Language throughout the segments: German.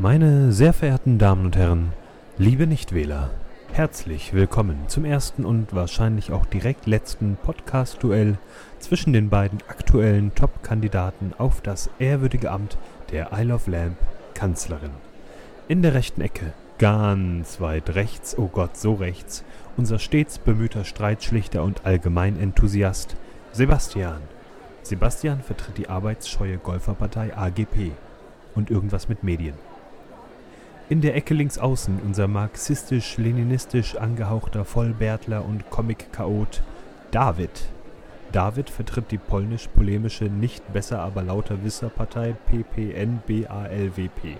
Meine sehr verehrten Damen und Herren, liebe Nichtwähler, herzlich willkommen zum ersten und wahrscheinlich auch direkt letzten Podcast-Duell zwischen den beiden aktuellen Top-Kandidaten auf das ehrwürdige Amt der Isle of Lamp Kanzlerin. In der rechten Ecke, ganz weit rechts, oh Gott, so rechts, unser stets bemühter Streitschlichter und Allgemeinenthusiast Sebastian. Sebastian vertritt die arbeitsscheue Golferpartei AGP und irgendwas mit Medien. In der Ecke links außen unser marxistisch-leninistisch angehauchter Vollbärtler und Comic-Chaot David. David vertritt die polnisch-polemische nicht besser aber lauter Wisser-Partei PPN-BALWP.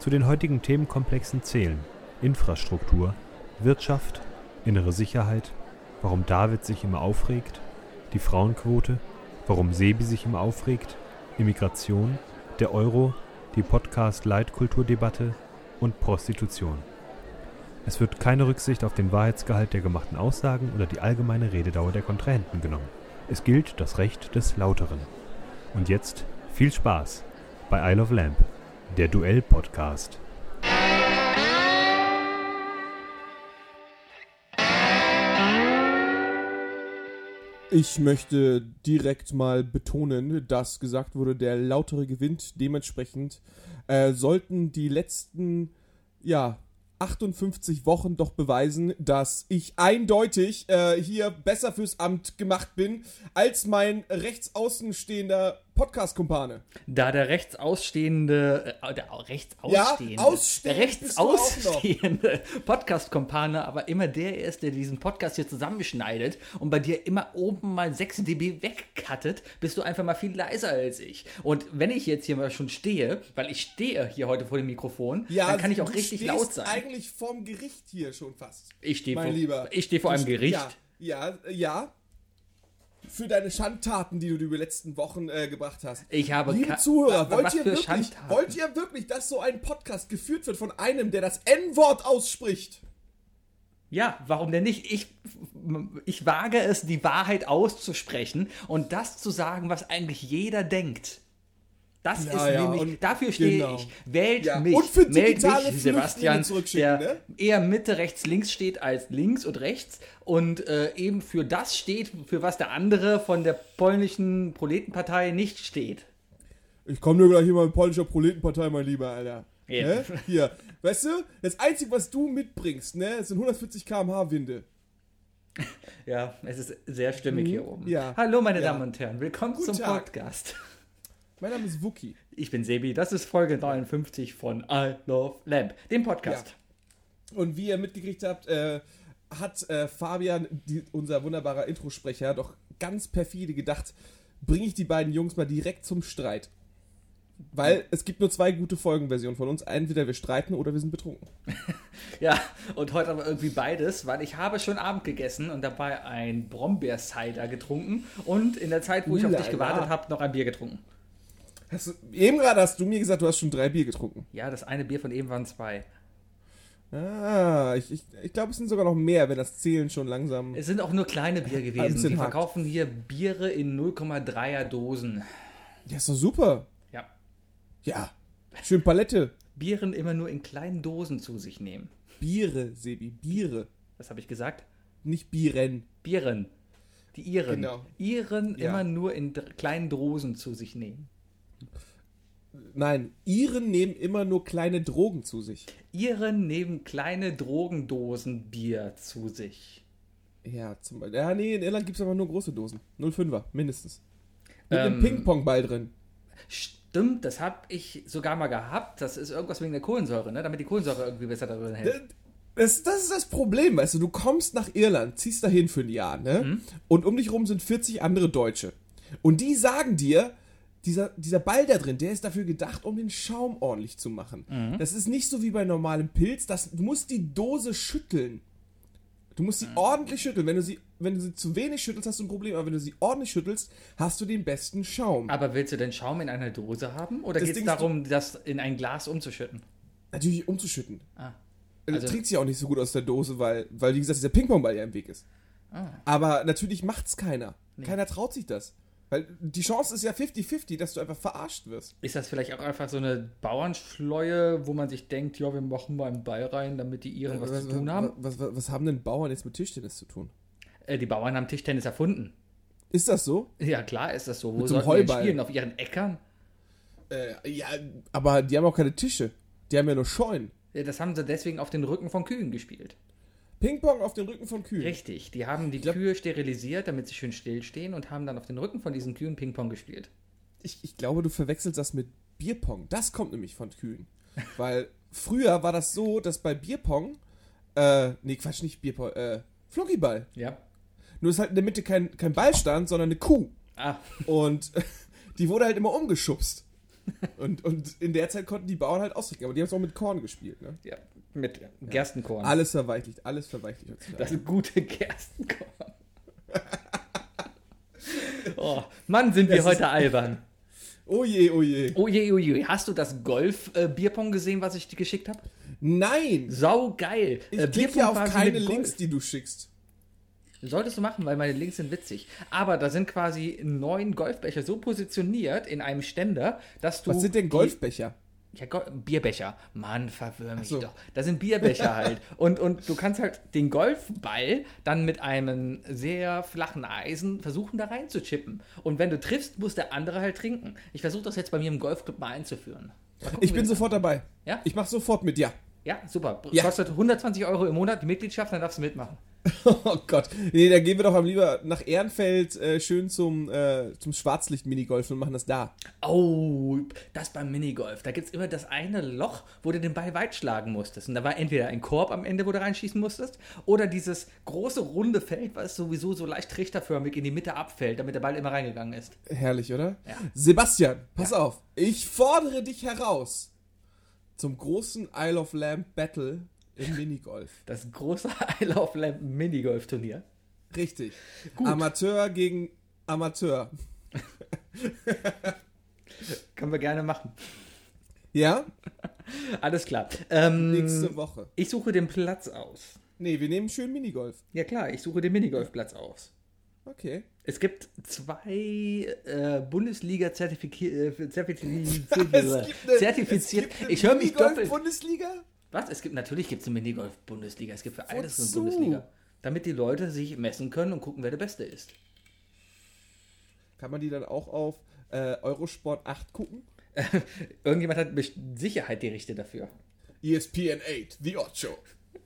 Zu den heutigen Themenkomplexen zählen Infrastruktur, Wirtschaft, innere Sicherheit, warum David sich immer aufregt, die Frauenquote, warum Sebi sich immer aufregt, Immigration, der Euro, die Podcast-Leitkulturdebatte und Prostitution. Es wird keine Rücksicht auf den Wahrheitsgehalt der gemachten Aussagen oder die allgemeine Rededauer der Kontrahenten genommen. Es gilt das Recht des Lauteren. Und jetzt viel Spaß bei Isle of Lamp, der Duell-Podcast. Ich möchte direkt mal betonen, dass gesagt wurde, der lautere gewinnt. Dementsprechend äh, sollten die letzten, ja, 58 Wochen doch beweisen, dass ich eindeutig äh, hier besser fürs Amt gemacht bin als mein rechtsaußenstehender Podcast-Kumpane. Da der rechtsausstehende, äh, der rechtsausstehende, Ja, ausstehend rechtsausstehende Podcast-Kumpane, aber immer der ist, der diesen Podcast hier zusammenschneidet und bei dir immer oben mal 6 dB wegcuttet, bist du einfach mal viel leiser als ich. Und wenn ich jetzt hier mal schon stehe, weil ich stehe hier heute vor dem Mikrofon, dann kann ich auch richtig laut sein. eigentlich vorm Gericht hier schon fast. Ich stehe vor, Lieber. ich stehe vor einem Gericht. Ja, ja, ja. Für deine Schandtaten, die du über die letzten Wochen äh, gebracht hast. Ich habe Liebe Zuhörer, wollt ihr, für wirklich, Schandtaten? wollt ihr wirklich, dass so ein Podcast geführt wird von einem, der das N-Wort ausspricht? Ja, warum denn nicht? Ich, ich wage es, die Wahrheit auszusprechen und das zu sagen, was eigentlich jeder denkt. Das Ja, ist ja, nämlich, und dafür stehe genau. ich. Wählt Ja, mich, und für digitale mich, Sebastian, der ne? eher Mitte, rechts, links steht als links und rechts und äh, eben für das steht, für was der andere von der polnischen Proletenpartei nicht steht. Ich komme nur gleich hier mal mit polnischer Proletenpartei, mein Lieber, Alter. Ja. Ne? Hier, weißt du, das Einzige, was du mitbringst, ne, sind 140 km/h Winde. Ja, es ist sehr stimmig hier oben. Mhm. ja. Hallo, meine Ja. Damen und Herren, willkommen Guten zum Tag. Podcast. Mein Name ist Wookie. Ich bin Sebi, das ist Folge 59 von I Love Lamp, dem Podcast. Und wie ihr mitgekriegt habt, äh, hat äh, Fabian, die, unser wunderbarer Introsprecher, doch ganz perfide gedacht, bringe ich die beiden Jungs mal direkt zum Streit. Weil es gibt nur zwei gute Folgenversionen von uns. Entweder wir streiten oder wir sind betrunken. Ja. und heute aber irgendwie beides, weil ich habe schon Abend gegessen und dabei ein Brombeer-Cider getrunken und in der Zeit, wo ich auf dich gewartet habe, noch ein Bier getrunken. Hast du, eben gerade hast du mir gesagt, du hast schon drei Bier getrunken. Ja, das eine Bier von eben waren zwei. Ah, ich, ich, ich glaube, es sind sogar noch mehr, wenn das Zählen schon langsam. Es sind auch nur kleine Bier gewesen. Die hart. verkaufen hier Biere in 0,3er Dosen. Ja, ist doch super. Ja. Ja. Schön Palette. Bieren immer nur in kleinen Dosen zu sich nehmen. Biere, Sebi, Biere. Was habe ich gesagt? Nicht Bieren. Bieren. Die Iren. Genau. Iren Ja. immer nur in kleinen Dosen zu sich nehmen. Nein, Iren nehmen immer nur kleine Drogen zu sich. Iren nehmen kleine Drogendosen Bier zu sich. Ja, zum Beispiel. Ja, nee, in Irland gibt es aber nur große Dosen. 05er, mindestens. Mit Ähm, einem Ping-Pong-Ball drin. Stimmt, das habe ich sogar mal gehabt. Das ist irgendwas wegen der Kohlensäure, ne? damit die Kohlensäure irgendwie besser da drin hält. Das, das ist das Problem, weißt du, du kommst nach Irland, ziehst dahin für ein Jahr, ne? Mhm. Und um dich rum sind 40 andere Deutsche. Und die sagen dir, dieser, dieser Ball da drin, der ist dafür gedacht, um den Schaum ordentlich zu machen. Mhm. Das ist nicht so wie bei normalem Pilz, das, du musst die Dose schütteln. Du musst sie Mhm. ordentlich schütteln. Wenn du, sie, wenn du sie zu wenig schüttelst, hast du ein Problem. Aber wenn du sie ordentlich schüttelst, hast du den besten Schaum. Aber willst du den Schaum in einer Dose haben? Oder geht es darum, das in ein Glas umzuschütten? Natürlich umzuschütten. Ah. Also, Also- trinkt sie auch nicht so gut aus der Dose, weil, weil wie gesagt, dieser Ping-Pong-Ball ja im Weg ist. Ah. Aber natürlich macht's keiner. Keiner traut sich das. Weil die Chance ist ja 50-50, dass du einfach verarscht wirst. Ist das vielleicht auch einfach so eine Bauernschleue, wo man sich denkt, ja, wir machen mal einen Ball rein, damit die Iren was, zu tun haben? Was, was, was haben denn Bauern jetzt mit Tischtennis zu tun? Äh, die Bauern haben Tischtennis erfunden. Ist das so? Ja, klar ist das so. Wo Mit sollten die Heuball. spielen? Auf ihren Äckern? Äh, ja, aber die haben auch keine Tische. Die haben ja nur Scheunen. Ja, Das haben sie deswegen auf den Rücken von Kühen gespielt. Ping-Pong auf den Rücken von Kühen. Richtig, die haben die glaub- Kühe sterilisiert, damit sie schön stillstehen und haben dann auf den Rücken von diesen Kühen Ping-Pong gespielt. Ich, ich glaube, du verwechselst das mit Bierpong. Das kommt nämlich von Kühen. Weil früher war das so, dass bei Bierpong, äh, nee, Quatsch, nicht Bierpong, äh, Flunkyball. Ja. Nur ist halt in der Mitte kein, kein Ball stand, sondern eine Kuh. Ah, Und die wurde halt immer umgeschubst. Und, und in der Zeit konnten die Bauern halt ausrichten. Aber die haben es auch mit Korn gespielt, ne? ja, mit Gerstenkorn. Alles verweichlicht, alles verweichlicht. Das gute Gerstenkorn. oh, Mann, sind wir Das heute albern. Oh je, oh je. Oh je, oh je. Hast du das Golf-Bierpong gesehen, was ich dir geschickt habe? Nein! Sau geil. Ich Äh, klicke ja auf keine Golf. Links, die du schickst. Solltest du machen, weil meine Links sind witzig. Aber da sind quasi neun Golfbecher so positioniert in einem Ständer, dass du. Was sind denn Golfbecher? Ja, Go Bierbecher. Mann, verwirr mich so. doch. Das sind Bierbecher halt. Und, und du kannst halt den Golfball dann mit einem sehr flachen Eisen versuchen, da rein zu chippen. Und wenn du triffst, muss der andere halt trinken. Ich versuche das jetzt bei mir im Golfclub mal einzuführen. Ich bin sofort dabei. Ja? Ich mach sofort mit, ja. Ja, super. Ja. Kostet 120 Euro im Monat die Mitgliedschaft, dann darfst du mitmachen. Oh Gott. Nee, da gehen wir doch am lieber nach Ehrenfeld äh, schön zum, äh, zum Schwarzlicht-Minigolf und machen das da. Oh, das beim Minigolf. Da gibt es immer das eine Loch, wo du den Ball weit schlagen musstest. Und da war entweder ein Korb am Ende, wo du reinschießen musstest, oder dieses große runde Feld, was sowieso so leicht trichterförmig in die Mitte abfällt, damit der Ball immer reingegangen ist. Herrlich, oder? Ja. Sebastian, pass auf. Ich fordere dich heraus zum großen Isle of Lamp Battle im Minigolf. Das große Isle of Lamp Minigolf-Turnier. Richtig. Gut. Amateur gegen Amateur. Können wir gerne machen. Ja? Alles klar. Ähm, Nächste Woche. ich suche den Platz aus. Nee, wir nehmen schön Minigolf. Ja klar, ich suche den Minigolfplatz aus. Okay. Es gibt zwei äh, Bundesliga-zertifiziert. Es gibt eine- zertifiziert. ich höre mich doppelt. Minigolf-Bundesliga? Was? Es gibt natürlich gibt es eine Minigolf-Bundesliga. Es gibt für alles eine? Bundesliga. Damit die Leute sich messen können und gucken, wer der Beste ist. Kann man die dann auch auf äh, Eurosport 8 gucken? Irgendjemand hat mit Sicherheit die Rechte dafür. ESPN 8, The Odd Show.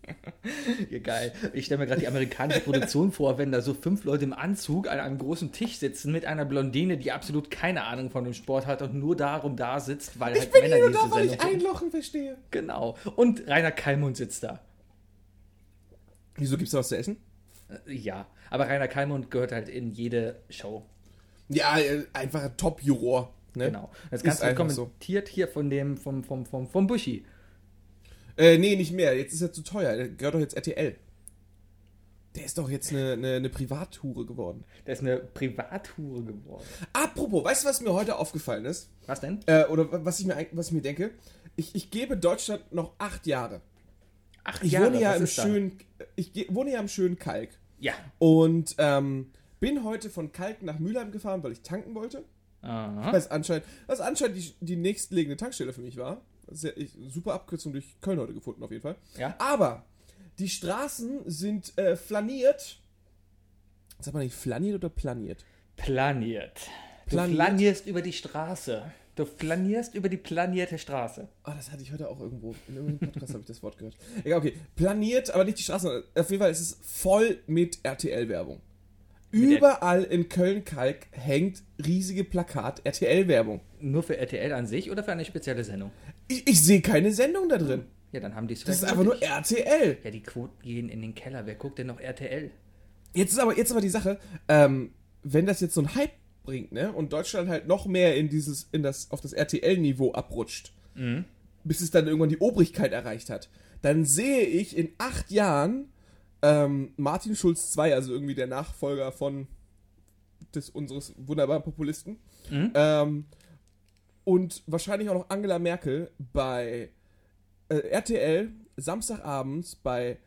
Ja, geil. Ich stelle mir gerade die amerikanische Produktion vor, wenn da so fünf Leute im Anzug an einem großen Tisch sitzen mit einer Blondine, die absolut keine Ahnung von dem Sport hat und nur darum da sitzt, weil halt Männer Hier nur diese da, weil ich Sendung. Einlochen verstehe. Genau. Und Rainer Kallmund sitzt da. Wieso gibt's da was zu essen? Äh, Ja, aber Rainer Kallmund gehört halt in jede Show. Ja, äh, einfach ein Top-Juror. Ne? Genau. Das Ist Ganze wird einfach so. kommentiert hier von dem, vom, vom, vom, vom Buschi. Äh, nee, nicht mehr. Jetzt ist er zu teuer. Der gehört doch jetzt RTL. Der ist doch jetzt eine, eine, eine Privathure geworden. Der ist eine Privathure geworden. Apropos, weißt du, was mir heute aufgefallen ist? Was denn? Äh, oder was ich mir, was ich mir denke? Ich, ich gebe Deutschland noch acht Jahre. Ach Ich wohne ja im schönen, ich ge- wohne ja im schönen Kalk. Ja. Und ähm, bin heute von Kalk nach Mülheim gefahren, weil ich tanken wollte. Aha. Was anscheinend, was anscheinend die, die nächstliegende Tankstelle für mich war. Sehr, ich, super Abkürzung durch Köln heute gefunden, auf jeden Fall. Ja. Aber die Straßen sind äh, flaniert. Sagt man nicht flaniert oder planiert? Planiert. Du Planiert? flanierst über die Straße. Du flanierst über die planierte Straße. Ah, das hatte ich heute auch irgendwo. In irgendeinem Podcast habe ich das Wort gehört. Egal, okay. Planiert, aber nicht die sondern Auf jeden Fall ist es voll mit RTL-Werbung. Überall in Köln-Kalk hängt riesige Plakat RTL-Werbung. Nur für RTL an sich oder für eine spezielle Sendung? Ich, ich sehe keine Sendung da drin. Ja, dann haben die es Das ist einfach nur. RTL. Ja, die Quoten gehen in den Keller. Wer guckt denn noch RTL? Jetzt ist aber, jetzt aber die Sache, ähm, wenn das jetzt so ein Hype bringt, ne, und Deutschland halt noch mehr in dieses, in das, auf das RTL-Niveau abrutscht, bis es dann irgendwann die Obrigkeit erreicht hat, dann sehe ich in acht Jahren ähm, Martin Schulz II, also irgendwie der Nachfolger von des, unseres wunderbaren Populisten, ähm, und wahrscheinlich auch noch Angela Merkel bei äh, RTL Samstagabends bei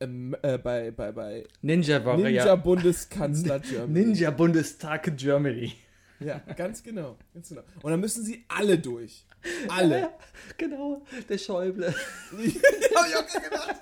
ähm, äh, bei, bei, bei Ninja Ninja. Bundeskanzler Germany. Ninja Bundestag Germany. Ja, ganz genau, ganz genau. Und dann müssen sie alle durch. Alle. genau, der Schäuble. Hab ich auch gerade gedacht.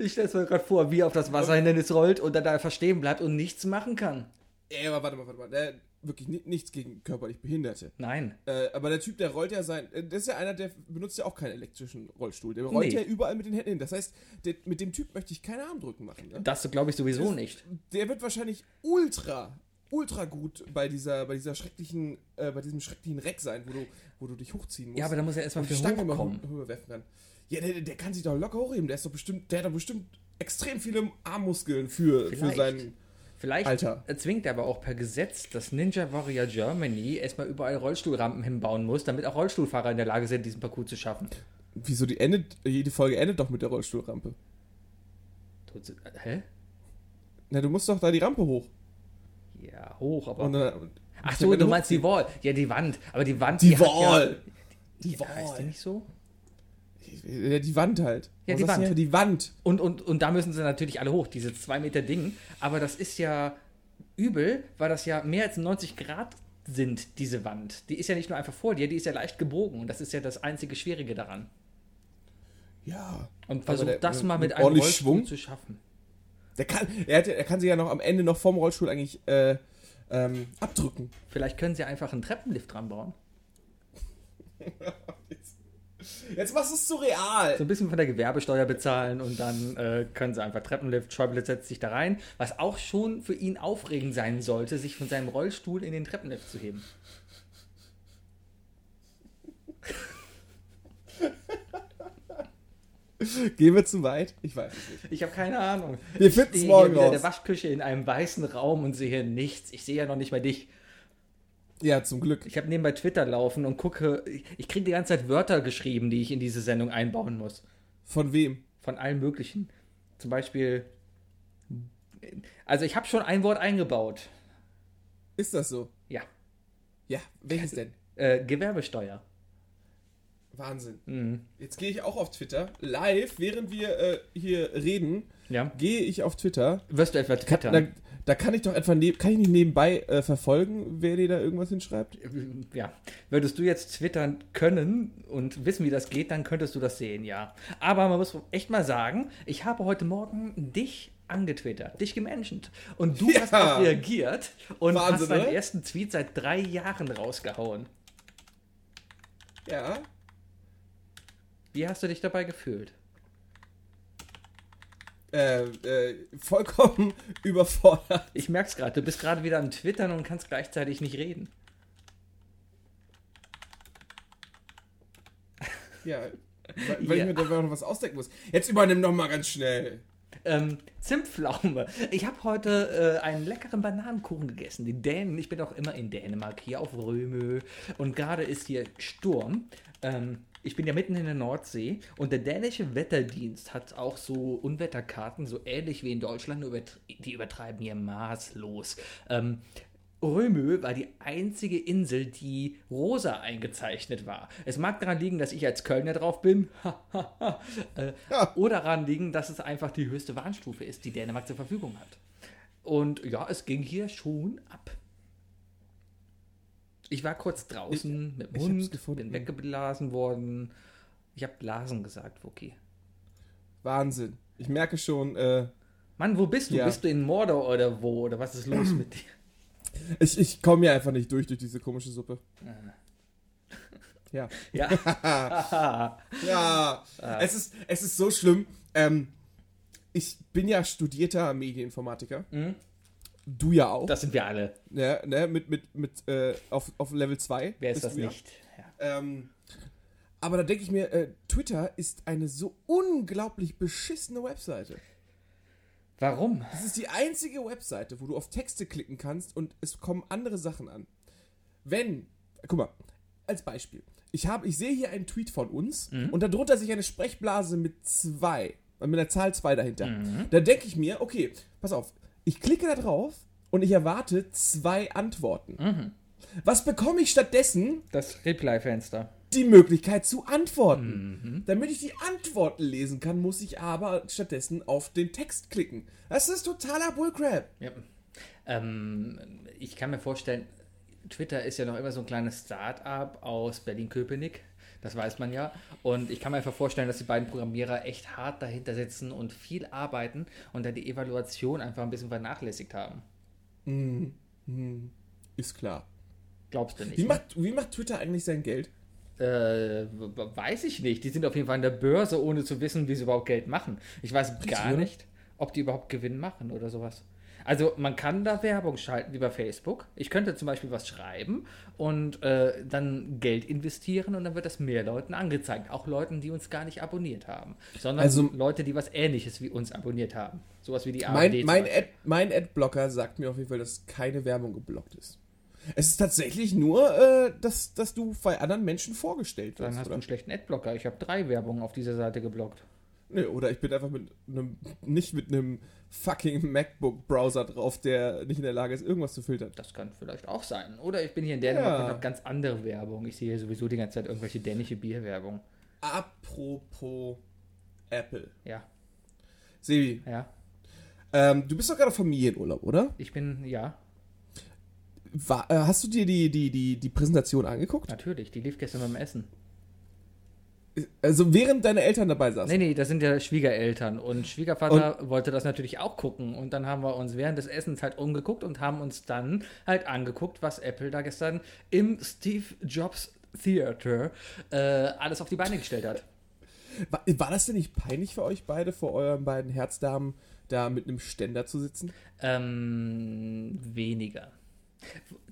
Ich stelle es mir gerade vor, wie er auf das Wasserhindernis rollt und dann da einfach stehen bleibt und nichts machen kann. Ey, aber warte mal, warte mal. Wirklich ni- nichts gegen körperlich Behinderte. Nein. Äh, aber der Typ, der rollt ja sein. äh, Das ist ja einer, der benutzt ja auch keinen elektrischen Rollstuhl. Der rollt Nee. ja überall mit den Händen hin. Das heißt, der, mit dem Typ möchte ich keine Armdrücken machen. Ne? Das glaube ich sowieso nicht. Der wird wahrscheinlich ultra, ultra gut bei dieser, bei dieser schrecklichen, äh, bei diesem schrecklichen Reck sein, wo du, wo du dich hochziehen musst. Ja, aber da muss er erstmal für Stange hochkommen. höher werfen kann. Ja, der, der kann sich doch locker hochheben. Der ist doch bestimmt, der hat doch bestimmt extrem viele Armmuskeln für, für seinen. Vielleicht Alter. zwingt er aber auch per Gesetz, dass Ninja Warrior Germany erstmal überall Rollstuhlrampen hinbauen muss, damit auch Rollstuhlfahrer in der Lage sind, diesen Parcours zu schaffen. Wieso die endet, jede Folge endet doch mit der Rollstuhlrampe. Hä? Na, du musst doch da die Rampe hoch. Ja, hoch, aber. Und dann, Ach so, du meinst die Wall. Ja, die Wand. Aber die Wand, Die hat Wall. Ja, Die Ja, heißt die Wall. nicht so? Die Wand halt. Ja, die Wand. Die Wand. Und, und, und da müssen sie natürlich alle hoch, diese zwei Meter Ding. Aber das ist ja übel, weil das ja mehr als 90 Grad sind, diese Wand. Die ist ja nicht nur einfach vor dir, die ist ja leicht gebogen. Und das ist ja das einzige Schwierige daran. Ja. Und Aber versuch der- das mal mit mit einem Rollstuhl Schwung? zu schaffen. Der kann, er, hat, er kann sich ja noch am Ende noch vom Rollstuhl eigentlich äh, ähm, abdrücken. Vielleicht können sie einfach einen Treppenlift dran bauen. Jetzt machst du es surreal. So ein bisschen von der Gewerbesteuer bezahlen und dann äh, können sie einfach Treppenlift, Schäuble setzt sich da rein. Was auch schon für ihn aufregend sein sollte, sich von seinem Rollstuhl in den Treppenlift zu heben. Gehen wir zu weit? Ich weiß es nicht. Ich habe keine Ahnung. Wir finden's Ich stehe morgen hier wieder in der Waschküche in einem weißen Raum und sehe nichts. Ich sehe ja noch nicht mal dich. Ja, zum Glück. Ich habe nebenbei Twitter laufen und gucke. Ich kriege die ganze Zeit Wörter geschrieben, die ich in diese Sendung einbauen muss. Von wem? Von allen möglichen. Zum Beispiel. Also ich habe schon ein Wort eingebaut. Ist das so? Ja. Ja, welches denn? Äh, Gewerbesteuer. Wahnsinn. Mhm. Jetzt gehe ich auch auf Twitter. Live, während wir äh, hier reden, Ja. gehe ich auf Twitter. Wirst du etwa twittern? da, da kann ich doch etwa neb, kann ich nicht nebenbei äh, verfolgen, wer dir da irgendwas hinschreibt? ja, würdest du jetzt twittern können und wissen, wie das geht, dann könntest du das sehen, ja. Aber man muss echt mal sagen, ich habe heute Morgen dich angetwittert, dich gemenschent. Und du Ja. hast auch reagiert und Wahnsinn, hast deinen oder? ersten Tweet seit drei Jahren rausgehauen. Ja. Wie hast du dich dabei gefühlt? Äh, äh, vollkommen überfordert. Ich merk's gerade, du bist gerade wieder am Twittern und kannst gleichzeitig nicht reden. Ja. Weil, weil Ja. ich mir da noch was ausdenken muss. Jetzt übernimm doch mal ganz schnell. Ähm, Zimtpflaume. Ich habe heute äh, einen leckeren Bananenkuchen gegessen. Die Dänen, ich bin auch immer in Dänemark, hier auf Römö. Und gerade ist hier Sturm. Ähm, ich bin ja mitten in der Nordsee und der dänische Wetterdienst hat auch so Unwetterkarten, so ähnlich wie in Deutschland, die übertreiben hier maßlos. Ähm, Römö war die einzige Insel, die rosa eingezeichnet war. Es mag daran liegen, dass ich als Kölner drauf bin. äh, Ja. Oder daran liegen, dass es einfach die höchste Warnstufe ist, die Dänemark zur Verfügung hat. Und ja, es ging hier schon ab. Ich war kurz draußen mit dem ich Hund, gefunden. bin weggeblasen worden. Ich habe Blasen gesagt, Wookie. Wahnsinn. Ich merke schon, äh, Mann, wo bist du? Ja. Bist du in Mordor oder wo? Oder was ist los mit dir? ich, ich komme ja einfach nicht durch durch diese komische Suppe. Ja. Ja. Ja. Es, ist, es ist so schlimm. Ähm, ich bin ja studierter Medieninformatiker. Mhm. Du ja auch. Das sind wir alle. ne, ne, mit, mit, mit, äh, auf, auf Level 2. Wer ist das ja. nicht? Ja. Ähm, aber da denke ich mir, äh, Twitter ist eine so unglaublich beschissene Webseite. Warum? Das ist die einzige Webseite, wo du auf Texte klicken kannst und es kommen andere Sachen an. Wenn, guck mal, als Beispiel. Ich, habe, ich sehe hier einen Tweet von uns und darunter sehe ich eine Sprechblase mit zwei, mit der Zahl zwei dahinter. Da denke ich mir, okay, pass auf, ich klicke da drauf und ich erwarte zwei Antworten. Was bekomme ich stattdessen? Das Reply-Fenster. die Möglichkeit zu antworten. Damit ich die Antworten lesen kann, muss ich aber stattdessen auf den Text klicken. Das ist totaler Bullcrap. Ja. Ähm, ich kann mir vorstellen, Twitter ist ja noch immer so ein kleines Start-up aus Berlin-Köpenick. Das weiß man ja. Und ich kann mir einfach vorstellen, dass die beiden Programmierer echt hart dahinter sitzen und viel arbeiten und dann die Evaluation einfach ein bisschen vernachlässigt haben. Mhm. Mhm. Ist klar. Glaubst du nicht? Wie ne? macht, wie macht Twitter eigentlich sein Geld? Äh, weiß ich nicht. Die sind auf jeden Fall an der Börse, ohne zu wissen, wie sie überhaupt Geld machen. Ich weiß gar nicht, ob die überhaupt Gewinn machen oder sowas. Also man kann da Werbung schalten wie bei Facebook. Ich könnte zum Beispiel was schreiben und äh, dann Geld investieren und dann wird das mehr Leuten angezeigt. Auch Leuten, die uns gar nicht abonniert haben. Sondern Also- Leute, die was ähnliches wie uns abonniert haben. Sowas wie die ARD. Mein, mein. Ad, mein Adblocker sagt mir auf jeden Fall, dass keine Werbung geblockt ist. Es ist tatsächlich nur, äh, dass, dass du bei anderen Menschen vorgestellt dann wirst. hast du Oder? einen schlechten Adblocker. Ich habe drei Werbungen auf dieser Seite geblockt. Nee, oder ich bin einfach mit einem, nicht mit einem fucking MacBook-Browser drauf, der nicht in der Lage ist, irgendwas zu filtern. Das kann vielleicht auch sein. Oder ich bin hier in Dänemark Ja. und habe ganz andere Werbung. Ich sehe hier sowieso die ganze Zeit irgendwelche dänische Bierwerbung. Apropos Apple. Ja, Sebi, ja. ähm, du bist doch gerade auf Familienurlaub, oder? Ich bin, ja, War, äh, hast du dir die, die, die, die Präsentation angeguckt? natürlich. Die lief gestern beim Essen. Also während deine Eltern dabei saßen? Nee, nee, das sind ja Schwiegereltern. Und Schwiegervater wollte das natürlich auch gucken. Und dann haben wir uns während des Essens halt umgeguckt und haben uns dann halt angeguckt, was Apple da gestern im Steve Jobs Theater äh, alles auf die Beine gestellt hat. War, war das denn nicht peinlich für euch beide, vor euren beiden Herzdamen, da mit einem Ständer zu sitzen? Ähm, weniger.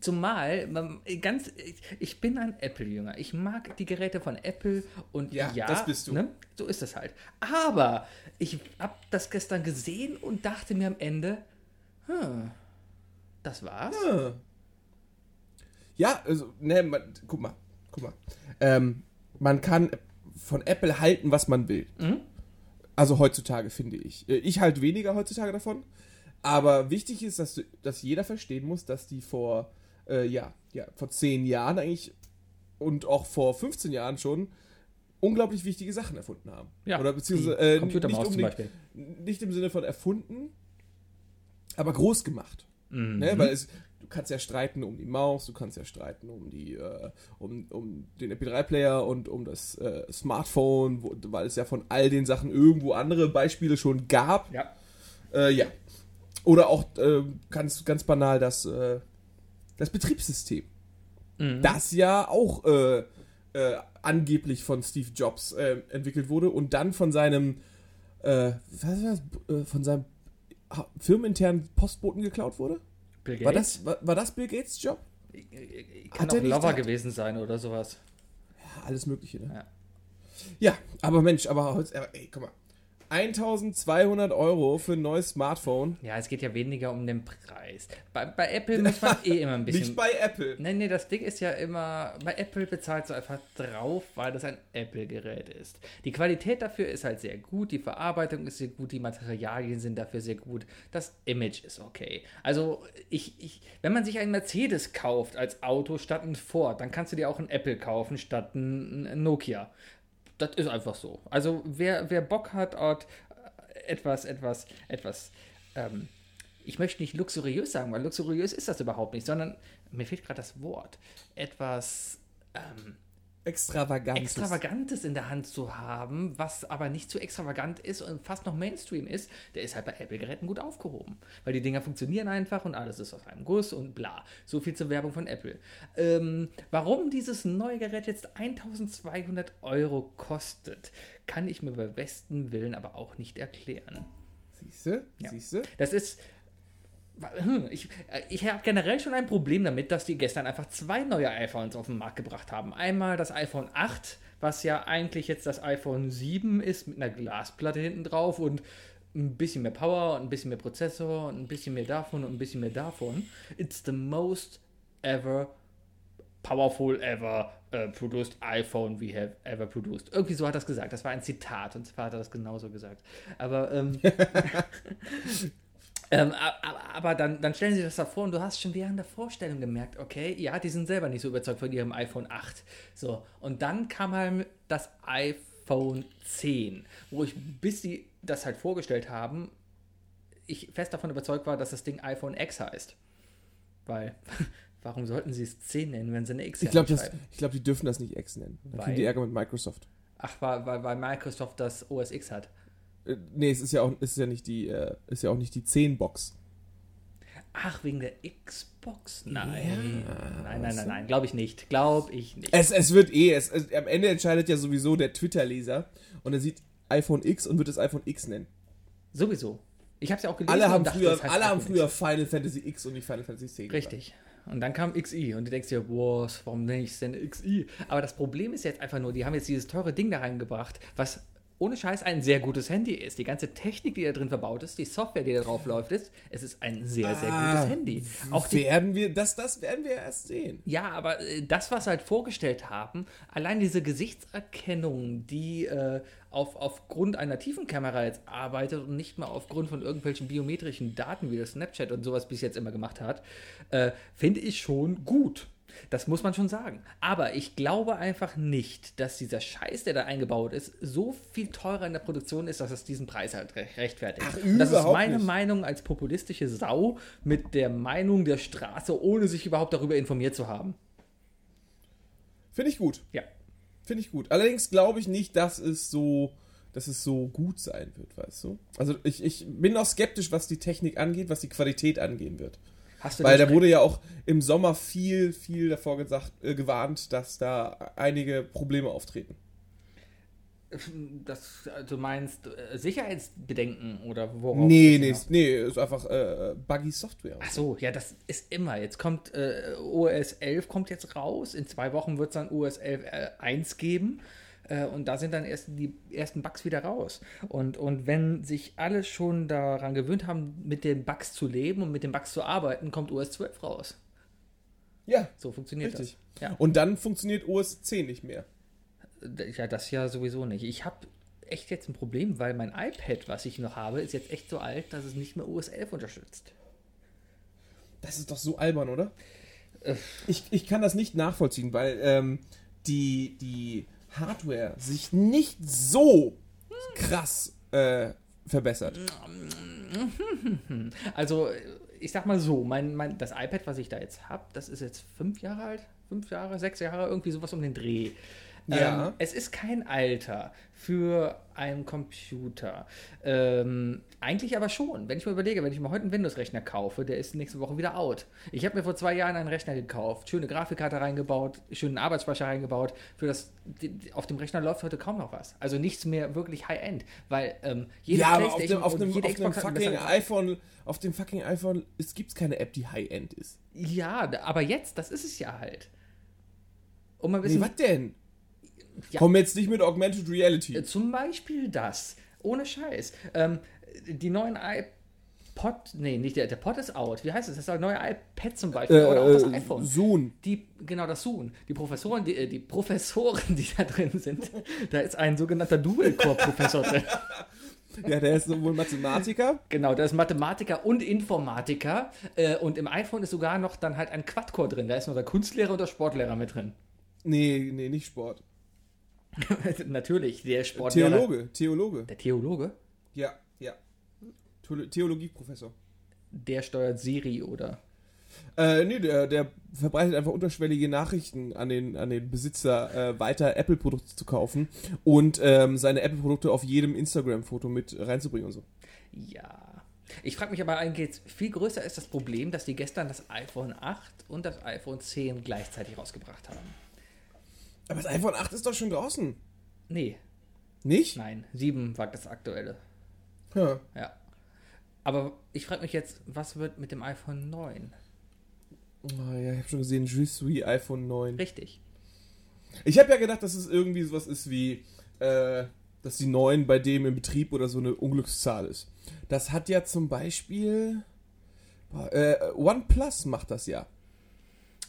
Zumal, ganz, ich, bin ein Apple-Jünger. Ich mag die Geräte von Apple und Ja, ja, das bist du. Ne? So ist es halt. Aber ich habe das gestern gesehen und dachte mir am Ende, hm, das war's? Ja, also, ne, man, guck mal, guck mal. Ähm, man kann von Apple halten, was man will. Mhm. Also heutzutage, finde ich. Äh, Ich halte weniger heutzutage davon. Aber wichtig ist, dass, du, dass jeder verstehen muss, dass die vor, äh, ja, ja, vor zehn Jahren eigentlich und auch vor 15 Jahren schon unglaublich wichtige Sachen erfunden haben. Ja, Oder beziehungsweise äh, Computermaus nicht zum unbedingt- Beispiel. Nicht im Sinne von erfunden, aber groß gemacht. Mhm. Ne? Weil es, du kannst ja streiten um die Maus, du kannst ja streiten um die, äh, um, um den MP3-Player und um das äh, Smartphone, wo, weil es ja von all den Sachen irgendwo andere Beispiele schon gab. Ja. Äh, ja. Oder auch äh, ganz, ganz banal das, äh, das Betriebssystem. Mhm. Das ja auch äh, äh, angeblich von Steve Jobs äh, entwickelt wurde und dann von seinem äh, was war das? Von seinem firmeninternen Postboten geklaut wurde? Bill War Gates? das, war, war das Bill Gates Job? Kann Hat auch er Lover gewesen sein oder sowas. Ja, alles Mögliche, ne? Ja. Ja, aber Mensch, aber ey, guck mal. 1200 Euro für ein neues Smartphone. Ja, es geht ja weniger um den Preis. Bei, bei Apple muss man eh immer ein bisschen. Nicht bei Apple. Nee, nee, das Ding ist ja immer, bei Apple bezahlst du einfach drauf, weil das ein Apple-Gerät ist. Die Qualität dafür ist halt sehr gut, die Verarbeitung ist sehr gut, die Materialien sind dafür sehr gut, das Image ist okay. Also, ich, ich, wenn man sich einen Mercedes kauft als Auto statt ein Ford, dann kannst du dir auch ein Apple kaufen statt ein, ein Nokia. Das ist einfach so. Also, wer, wer Bock hat, dort etwas, etwas, etwas, ähm, ich möchte nicht luxuriös sagen, weil luxuriös ist das überhaupt nicht, sondern mir fehlt gerade das Wort, etwas ähm, Extravagantes. Extravagantes in der Hand zu haben, was aber nicht zu extravagant ist und fast noch Mainstream ist, der ist halt bei Apple-Geräten gut aufgehoben. Weil die Dinger funktionieren einfach und alles ist aus einem Guss und bla. So viel zur Werbung von Apple. Ähm, warum dieses neue Gerät jetzt 1200 Euro kostet, kann ich mir bei besten Willen aber auch nicht erklären. Siehste? Ja. Siehste? Das ist. Hm, Ich, äh, ich habe generell schon ein Problem damit, dass die gestern einfach zwei neue iPhones auf den Markt gebracht haben. Einmal das iPhone 8, was ja eigentlich jetzt das iPhone 7 ist, mit einer Glasplatte hinten drauf und ein bisschen mehr Power und ein bisschen mehr Prozessor und ein bisschen mehr davon und ein bisschen mehr davon. It's the most ever powerful ever uh, produced iPhone we have ever produced. Irgendwie so hat er das gesagt. Das war ein Zitat und zwar hat er das genauso gesagt. Aber ähm, ähm, aber dann, dann stellen sie das da vor und du hast schon während der Vorstellung gemerkt, okay, ja, die sind selber nicht so überzeugt von ihrem iPhone 8. So, und dann kam halt das iPhone 10, wo ich, bis die das halt vorgestellt haben, ich fest davon überzeugt war, dass das Ding iPhone X heißt. Weil, warum sollten sie es 10 nennen, wenn sie eine X Ich glaube, schreiben? glaub, die dürfen das nicht X nennen. Dann Weil? kriegen die Ärger mit Microsoft. Ach, weil, weil, weil Microsoft das OS X hat. Äh, nee, es ist ja auch, ist ja nicht die, äh, ist ja auch nicht die 10-Box. Ach, wegen der Xbox? Nein. nein, nein, nein, nein. Glaube ich nicht. Glaube ich nicht. Es, es wird eh, es, es, am Ende entscheidet ja sowieso der Twitter-Leser und er sieht iPhone X und wird es iPhone X nennen. Sowieso. Ich habe es ja auch gelesen. Alle haben dachte, früher, das heißt alle haben früher. Final Fantasy X und nicht Final Fantasy X. Richtig. Und dann kam XI und du denkst dir, boah, warum nenne ich es denn XI? Aber das Problem ist jetzt einfach nur, die haben jetzt dieses teure Ding da reingebracht, was ohne Scheiß ein sehr gutes Handy ist. Die ganze Technik, die da drin verbaut ist, die Software, die da drauf läuft, ist, es ist ein sehr, sehr Ah, gutes Handy. Auch werden wir, das, das werden wir erst sehen. Ja, aber äh, das, was sie halt vorgestellt haben, allein diese Gesichtserkennung, die äh, auf, aufgrund einer Tiefenkamera jetzt arbeitet und nicht mal aufgrund von irgendwelchen biometrischen Daten, wie das Snapchat und sowas bis jetzt immer gemacht hat, äh, finde ich schon gut. Das muss man schon sagen. Aber ich glaube einfach nicht, dass dieser Scheiß, der da eingebaut ist, so viel teurer in der Produktion ist, dass es diesen Preis halt re- rechtfertigt. Ach, das ist meine nicht. Meinung als populistische Sau mit der Meinung der Straße, ohne sich überhaupt darüber informiert zu haben. Finde ich gut. Ja. Finde ich gut. Allerdings glaube ich nicht, dass es so, dass es so gut sein wird, weißt du? Also ich, ich bin noch skeptisch, was die Technik angeht, was die Qualität angehen wird. Weil da wurde ja auch im Sommer viel, viel davor gesagt, äh, gewarnt, dass da einige Probleme auftreten. Das, du meinst äh, Sicherheitsbedenken oder worauf? nee, nee, genau? nee, ist einfach äh, buggy Software. Ach so, ja, das ist immer. Jetzt kommt äh, OS 11 kommt jetzt raus. In zwei Wochen wird es dann OS 11 äh, 1 geben. Äh, und da sind dann erst die ersten Bugs wieder raus. Und, und wenn sich alle schon daran gewöhnt haben, mit den Bugs zu leben und mit den Bugs zu arbeiten, kommt OS 12 raus. Ja, So funktioniert richtig. das. Ja. Und dann funktioniert OS 10 nicht mehr. Ja, das ja sowieso nicht. Ich habe echt jetzt ein Problem, weil mein iPad, was ich noch habe, ist jetzt echt so alt, dass es nicht mehr OS 11 unterstützt. Das ist doch so albern, oder? Äh. Ich, ich kann das nicht nachvollziehen, weil ähm, die, die Hardware sich nicht so krass äh, verbessert. Also, ich sag mal so, mein, mein, das iPad, was ich da jetzt habe, das ist jetzt fünf Jahre alt, fünf Jahre, sechs Jahre, irgendwie sowas um den Dreh. Ja. Ähm, es ist kein Alter für einen Computer. Ähm, eigentlich aber schon. Wenn ich mir überlege, wenn ich mir heute einen Windows-Rechner kaufe, der ist nächste Woche wieder out. Ich habe mir vor zwei Jahren einen Rechner gekauft, schöne Grafikkarte reingebaut, schönen Arbeitsspeicher reingebaut. Für das, auf dem Rechner läuft heute kaum noch was. Also nichts mehr wirklich High-End, weil ähm, jede Ja, aber auf dem, auf dem, auf dem fucking iPhone, auf dem fucking iPhone gibt es keine App, die High-End ist. Ja, aber jetzt, das ist es ja halt. Um ein Nee, bisschen. was denn? Ja. Komm jetzt nicht mit Augmented Reality. Äh, Zum Beispiel das. Ohne Scheiß. Ähm, die neuen iPod, nee, nicht der, der Pod ist out. Wie heißt es? Das ist das neue iPad zum Beispiel. oder auch das äh, iPhone. Zoom. Die, genau, das Zoom. Die Professoren, die, äh, die Professoren, die da drin sind, da ist ein sogenannter Dual-Core-Professor drin. Ja, der ist sowohl Mathematiker. Genau, da ist Mathematiker und Informatiker. Äh, und im iPhone ist sogar noch dann halt ein Quad-Core drin. Da ist noch der Kunstlehrer und der Sportlehrer mit drin. Nee, nee, nicht Sport. Natürlich, der Sportlehrer. Theologe, Theologe. Der Theologe? Ja, ja. Theolo- Theologieprofessor. Der steuert Siri oder. Äh, nee, der, der verbreitet einfach unterschwellige Nachrichten an den, an den Besitzer, äh, weiter Apple-Produkte zu kaufen und ähm, seine Apple-Produkte auf jedem Instagram-Foto mit reinzubringen und so. Ja. Ich frage mich aber eigentlich, viel größer ist das Problem, dass die gestern das iPhone 8 und das iPhone 10 gleichzeitig rausgebracht haben. Aber das iPhone 8 ist doch schon draußen. Nee, Nicht? nein, 7 war das aktuelle. Ja. Ja. Aber ich frage mich jetzt, was wird mit dem iPhone 9? Oh, ja, ich habe schon gesehen, Je suis iPhone 9. Richtig. Ich habe ja gedacht, dass es irgendwie sowas ist wie, äh, dass die 9 bei dem im Betrieb oder so eine Unglückszahl ist. Das hat ja zum Beispiel. Äh, OnePlus macht das ja.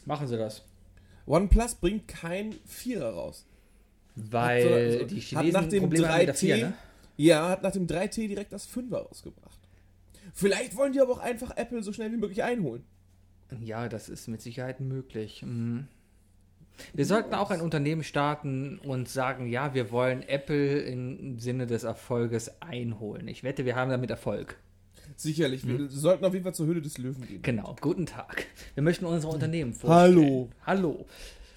Machen sie das. OnePlus bringt kein Vierer raus. Weil Hat so- die hat Chinesen nach dem Probleme haben mit der 3T 4, ne? Ja, hat nach dem 3T direkt das 5er rausgebracht. Vielleicht wollen die aber auch einfach Apple so schnell wie möglich einholen. Ja, das ist mit Sicherheit möglich. Mhm. Wir sollten auch ein Unternehmen starten und sagen, ja, wir wollen Apple im Sinne des Erfolges einholen. Ich wette, wir haben damit Erfolg. Sicherlich. Wir sollten auf jeden Fall zur Höhle des Löwen gehen. Genau, guten Tag. Wir möchten unser Unternehmen Hallo. Hallo.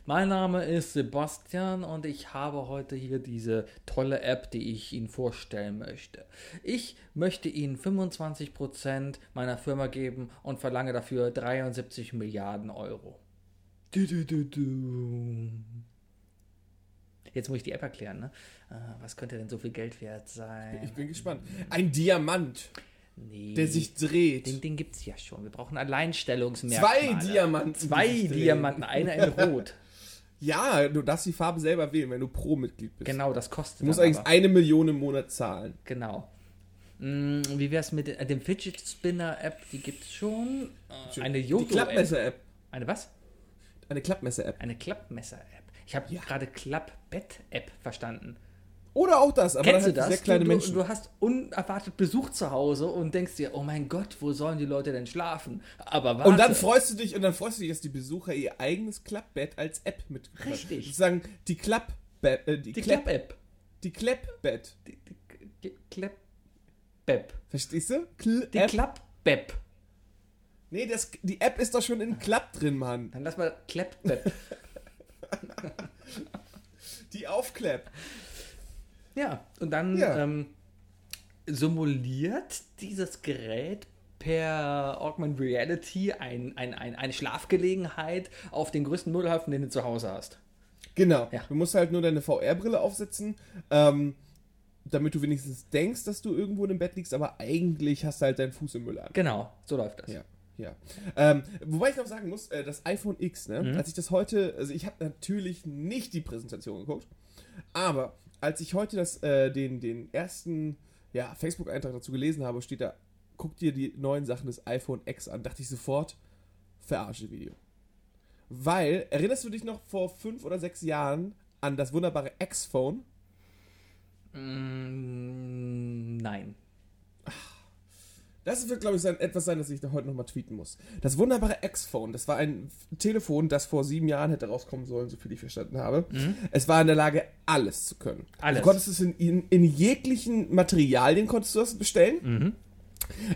Mein Name ist Sebastian und ich habe heute hier diese tolle App, die ich Ihnen vorstellen möchte. Ich möchte Ihnen 25% meiner Firma geben und verlange dafür 73 Milliarden Euro. Du, du, du, du. Jetzt muss ich die App erklären, ne? Äh, Was könnte denn so viel Geld wert sein? Ich bin gespannt. Ein Diamant, Nee. der sich dreht. Den, den gibt's ja schon. Wir brauchen Alleinstellungsmerkmale. Zwei Diamanten. Zwei die. Diamanten, einer in Rot. Ja, du darfst die Farbe selber wählen, wenn du Pro-Mitglied bist. Genau, das kostet Du musst eigentlich aber. eine Million im Monat zahlen. Genau. Mm, Wie wär's mit dem Fidget Spinner App? Die gibt's schon. Äh, Eine Die Yoto App. Klappmesser-App. Eine was? Eine Klappmesser-App. Eine Klappmesser App. Ich habe Ja. gerade Klappbett App verstanden. Oder auch das, aber Kennst du dann halt das? sehr kleine du, Menschen. Du, du hast unerwartet Besuch zu Hause und denkst dir, oh mein Gott, wo sollen die Leute denn schlafen? Aber warte. und dann freust du dich und dann freust du dich, dass die Besucher ihr eigenes Klappbett als App mitgebracht haben. Richtig. Sozusagen die Klapp äh, die, die Klapp Klapp-App. die Klappbett. Die, die Klapp-App. Verstehst du? Kl Die App. Klapp-App. Nee, das, die App ist doch schon in Klapp drin, Mann. Dann lass mal Klapp-App. Die Aufklapp. Ja, und dann Ja. Ähm, simuliert dieses Gerät per Augmented Reality ein, ein, ein, eine Schlafgelegenheit auf den größten Müllhaufen, den du zu Hause hast. Genau. Ja. Du musst halt nur deine VR-Brille aufsetzen, ähm, damit du wenigstens denkst, dass du irgendwo im Bett liegst, aber eigentlich hast du halt deinen Fuß im Müll an. Genau, so läuft das. Ja. Ja. Ähm, wobei ich noch sagen muss, äh, das iPhone X, ne, Mhm. als ich das heute, also ich habe natürlich nicht die Präsentation geguckt, aber als ich heute das, äh, den, den ersten ja, Facebook-Eintrag dazu gelesen habe, steht da, guck dir die neuen Sachen des iPhone X an, dachte ich sofort, verarsche Video. Weil, erinnerst du dich noch vor fünf oder sechs Jahren an das wunderbare X-Phone? Mm, nein. Das wird, glaube ich, sein, etwas sein, das ich da heute nochmal tweeten muss. Das wunderbare X-Phone, das war ein Telefon, das vor sieben Jahren hätte rauskommen sollen, so viel ich verstanden habe. Es war in der Lage, alles zu können. Alles. Du konntest es in, in, in jeglichen Materialien konntest du das bestellen.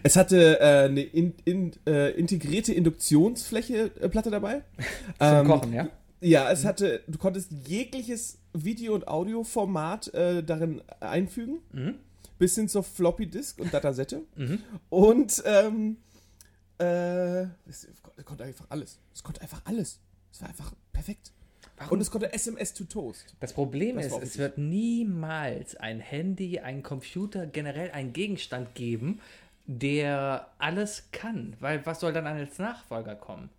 Es hatte äh, eine in, in, äh, integrierte Induktionsfläche äh, Platte dabei. Zum Kochen, ja? Ja, es hatte, du konntest jegliches Video- und Audioformat äh, darin einfügen. Bis hin zur Floppy Disk und Datasette. Und ähm, äh, es konnte einfach alles. Es konnte einfach alles. Es war einfach perfekt. Und es konnte SMS to Toast. Das Problem Das ist, es wird niemals ein Handy, ein Computer, generell einen Gegenstand geben, der alles kann. Weil was soll dann als Nachfolger kommen?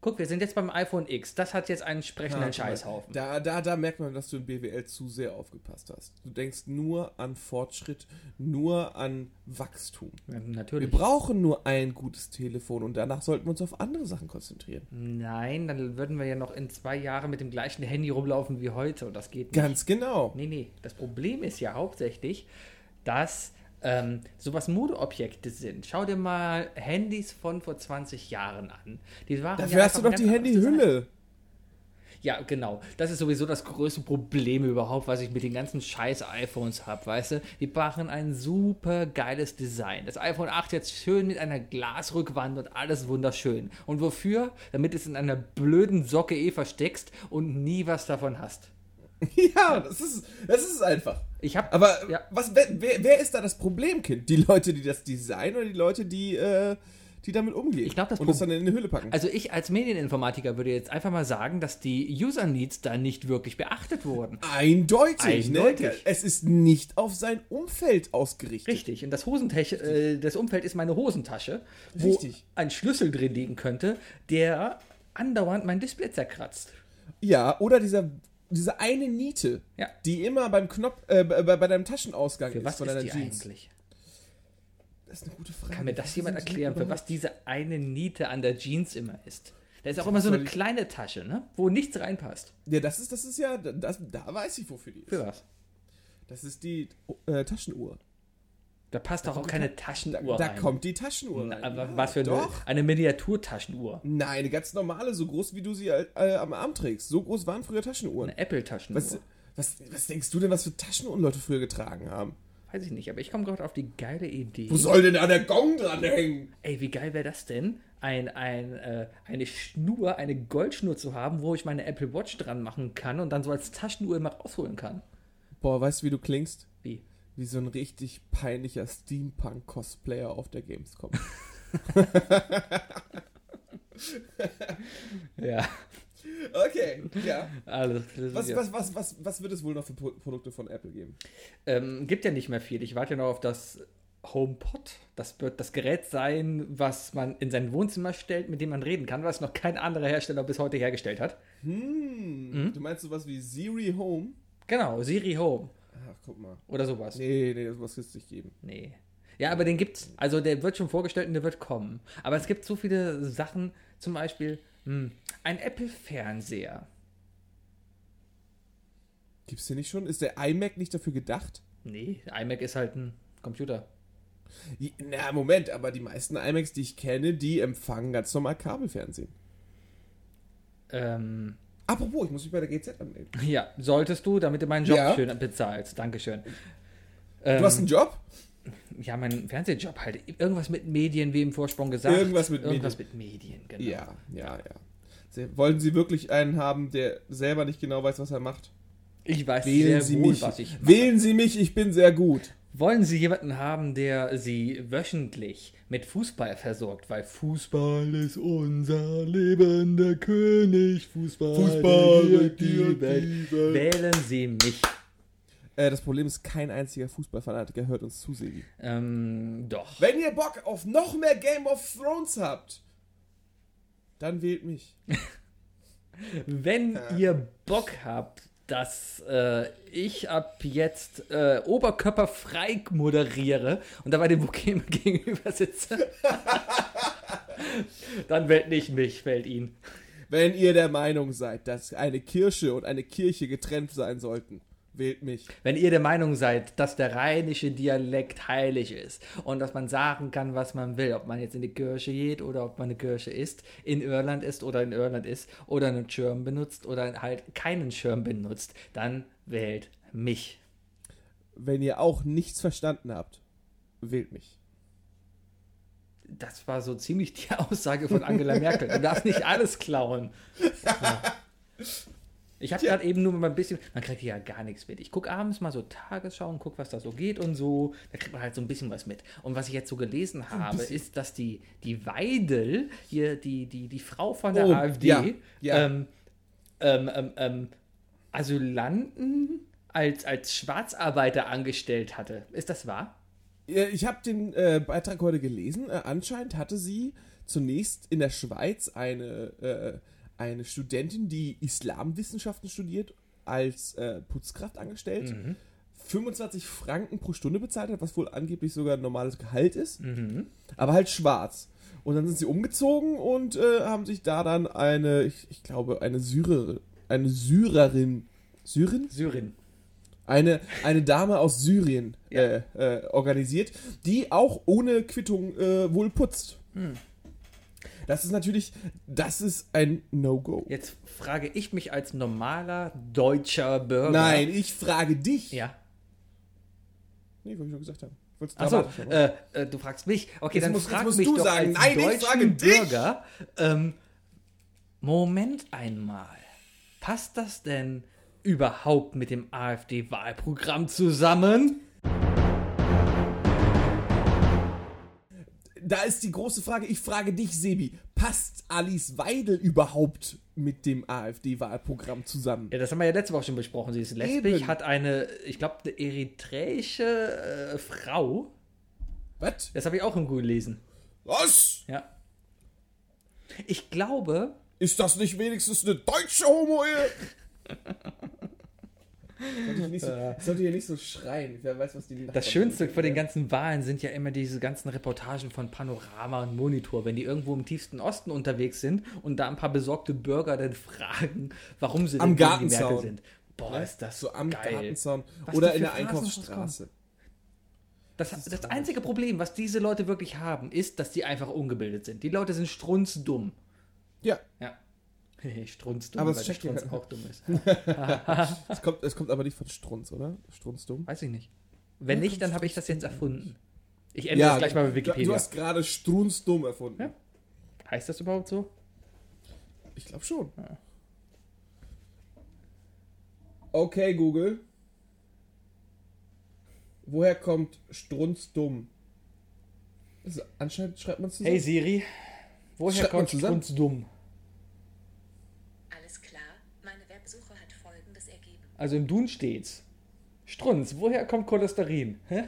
Guck, wir sind jetzt beim iPhone X. Das hat jetzt einen sprechenden Scheißhaufen. Da, da, da merkt man, dass du in BWL zu sehr aufgepasst hast. Du denkst nur an Fortschritt, nur an Wachstum. Ja, Wir natürlich. brauchen nur ein gutes Telefon und danach sollten wir uns auf andere Sachen konzentrieren. Nein, dann würden wir ja noch in zwei Jahren mit dem gleichen Handy rumlaufen wie heute und das geht nicht. Ganz genau. Nee, nee. Das Problem ist ja hauptsächlich, dass ähm, sowas Modeobjekte sind. Schau dir mal Handys von vor 20 Jahren an. Die waren Dafür ja hast du doch die. Handyhülle. Ja, genau. Das ist sowieso das größte Problem überhaupt, was ich mit den ganzen scheiß iPhones habe, weißt du? Die machen ein super geiles Design. Das iPhone 8 jetzt schön mit einer Glasrückwand und alles wunderschön. Und wofür? Damit es in einer blöden Socke eh versteckst und nie was davon hast. Ja, das ist, das ist einfach. Ich habe Aber Ja. was, wer, wer, ist da das Problemkind? Die Leute, die das designen oder die Leute, die, äh, die damit umgehen? Ich glaub, das Und das Pro- dann in eine Hülle packen. Also ich als Medieninformatiker würde jetzt einfach mal sagen, dass die User Needs da nicht wirklich beachtet wurden. Eindeutig, Eindeutig. Ne? Es ist nicht auf sein Umfeld ausgerichtet. Richtig. Und das Hosentech, äh, das Umfeld ist meine Hosentasche, wo Richtig. ein Schlüssel drin liegen könnte, der andauernd mein Display zerkratzt. Ja, oder dieser, diese eine Niete, Ja. die immer beim Knopf, äh, bei, bei deinem Taschenausgang Für ist was von ist deiner die Jeans. eigentlich? Das ist eine gute Frage. Kann mir das jemand erklären, für was diese eine Niete an der Jeans immer ist? Da ist auch immer so eine kleine Tasche, ne? wo nichts reinpasst. Ja, das ist, das ist ja, das, da weiß ich, wofür die ist. Für was? Das ist die äh, Taschenuhr. Da passt doch auch keine Da, Taschenuhr da rein. kommt die Taschenuhr Na, rein. Ja, was für eine, Doch. eine Miniaturtaschenuhr? Nein, eine ganz normale, so groß wie du sie äh, am Arm trägst. So groß waren früher Taschenuhren. Eine Apple-Taschenuhr. Was, was, was denkst du denn, was für Taschenuhren Leute früher getragen haben? Weiß ich nicht, aber ich komme gerade auf die geile Idee. Wo soll denn da der Gong dran hängen? Ey, wie geil wäre das denn, ein, ein, äh, eine Schnur, eine Goldschnur zu haben, wo ich meine Apple Watch dran machen kann und dann so als Taschenuhr immer rausholen kann. Boah, weißt du, wie du klingst? Wie? So ein richtig peinlicher Steampunk-Cosplayer auf der Gamescom. Ja, okay, ja. alles. Was, was, was, was, was wird es wohl noch für Pro Produkte von Apple geben? Ähm, gibt ja nicht mehr viel. Ich warte ja noch auf das HomePod. Das wird das Gerät sein, was man in sein Wohnzimmer stellt, mit dem man reden kann, was noch kein anderer Hersteller bis heute hergestellt hat. Hm, du meinst sowas wie Siri Home? Genau, Siri Home Ach, guck mal. oder sowas. Nee, nee, sowas wird es nicht geben. Nee. Ja, aber den gibt's, also der wird schon vorgestellt und der wird kommen. Aber es gibt so viele Sachen, zum Beispiel hm, ein Apple-Fernseher. Gibt's den nicht schon? Ist der iMac nicht dafür gedacht? Nee, iMac ist halt ein Computer. Na, Moment, aber die meisten iMacs, die ich kenne, die empfangen ganz normal Kabelfernsehen. Ähm, Apropos, ich muss mich bei der GZ anmelden. ja, solltest du, damit du meinen Job Ja. schön bezahlst. Dankeschön. Du Ähm, hast einen Job? Ja, mein Fernsehjob halt. Irgendwas mit Medien, wie im Vorsprung gesagt. Irgendwas mit Irgendwas mit Medien, genau. Ja, ja, ja. Sie, wollen Sie wirklich einen haben, der selber nicht genau weiß, was er macht? Ich weiß Wählen sehr Sie wohl, mich. was ich Wählen Sie mich, ich bin sehr gut. Wollen Sie jemanden haben, der Sie wöchentlich mit Fußball versorgt? Weil Fußball ist unser Leben, der König. Fußball, Fußball regiert die Welt. Wählen Sie mich. Äh, das Problem ist, kein einziger Fußballfanatiker hört uns zu, Sebi. Ähm, doch. Wenn ihr Bock auf noch mehr Game of Thrones habt, dann wählt mich. Wenn ihr Bock habt, dass äh, ich ab jetzt äh, oberkörperfrei moderiere und dabei dem Bouquet gegenüber sitze, dann wählt nicht mich, wählt ihn. Wenn ihr der Meinung seid, dass eine Kirche und eine Kirche getrennt sein sollten, wählt mich. Wenn ihr der Meinung seid, dass der rheinische Dialekt heilig ist und dass man sagen kann, was man will, ob man jetzt in die Kirche geht oder ob man eine Kirche ist, in Irland ist oder in Irland ist oder einen Schirm benutzt oder halt keinen Schirm benutzt, dann wählt mich. Wenn ihr auch nichts verstanden habt, wählt mich. Das war so ziemlich die Aussage von Angela Merkel. Du darfst nicht alles klauen. Ja. Ich habe gerade eben nur mal ein bisschen, man kriegt hier ja gar nichts mit. Ich gucke abends mal so Tagesschau und gucke, was da so geht und so. Da kriegt man halt so ein bisschen was mit. Und was ich jetzt so gelesen habe, ist, dass die, die Weidel, hier die, die, die Frau von der Oh, AfD, ja, ja. Ähm, ähm, ähm, ähm, Asylanten als, als Schwarzarbeiter angestellt hatte. Ist das wahr? Ich habe den äh, Beitrag heute gelesen. Äh, anscheinend hatte sie zunächst in der Schweiz eine, äh, eine Studentin, die Islamwissenschaften studiert, als äh, Putzkraft angestellt. 25 Franken pro Stunde bezahlt hat, was wohl angeblich sogar ein normales Gehalt ist. Aber halt schwarz. Und dann sind sie umgezogen und äh, haben sich da dann eine, ich, ich glaube, eine Syrerin, eine Syrerin, Syrin? Syrien. eine, eine Dame aus Syrien Ja. äh, äh, organisiert, die auch ohne Quittung äh, wohl putzt. Hm. Das ist natürlich, das ist ein No-Go. Jetzt frage ich mich als normaler deutscher Bürger. Nein, ich frage dich. Ja. Nee, wollte ich nur gesagt haben. Achso, äh, äh, du fragst mich. Okay, Jetzt dann musst- frag musst mich du doch sagen. als Nein, ich frage dich. Bürger. Ähm, Moment einmal. Passt das denn überhaupt mit dem AfD-Wahlprogramm zusammen? Da ist die große Frage, ich frage dich, Sebi, passt Alice Weidel überhaupt mit dem AfD-Wahlprogramm zusammen? Ja, das haben wir ja letzte Woche schon besprochen. Sie ist lesbisch, Eben. hat eine, ich glaube, eine eritreische äh, Frau. Was? Das habe ich auch irgendwo gelesen. Was? Ja. Ich glaube, Ist das nicht wenigstens eine deutsche Homo-Ehe? Sollte ich nicht so, sollte hier nicht so schreien. Wer weiß, was die Nachbarn Das Schönste vor den ja. ganzen Wahlen sind ja immer diese ganzen Reportagen von Panorama und Monitor, wenn die irgendwo im tiefsten Osten unterwegs sind und da ein paar besorgte Bürger dann fragen, warum sie Am denn Gartenzaun. Merkel sind. Boah, ist das so am geil. Gartenzaun Was oder in der Einkaufsstraße. Das, das, einzige Problem, was diese Leute wirklich haben, ist, dass die einfach ungebildet sind. Die Leute sind strunzdumm. Ja, Ja. strunzdumm, Aber weil der ja Strunz keiner. auch dumm ist. es kommt, es kommt aber nicht von Strunz, oder? Strunzdumm? Weiß ich nicht. Wenn nicht, dann habe ich das jetzt erfunden. Ich ändere das gleich mal bei Wikipedia. Du hast gerade strunzdumm erfunden. Ja. heißt das überhaupt so? Ich glaube schon. Okay, Google. Woher kommt strunzdumm? Also, anscheinend schreibt man zusammen. Hey Siri, woher Schreibt kommt zusammen? Strunz dumm? Alles klar, meine Websuche hat folgendes ergeben. Also im Dun steht's. Strunz, woher kommt Cholesterin? Hä?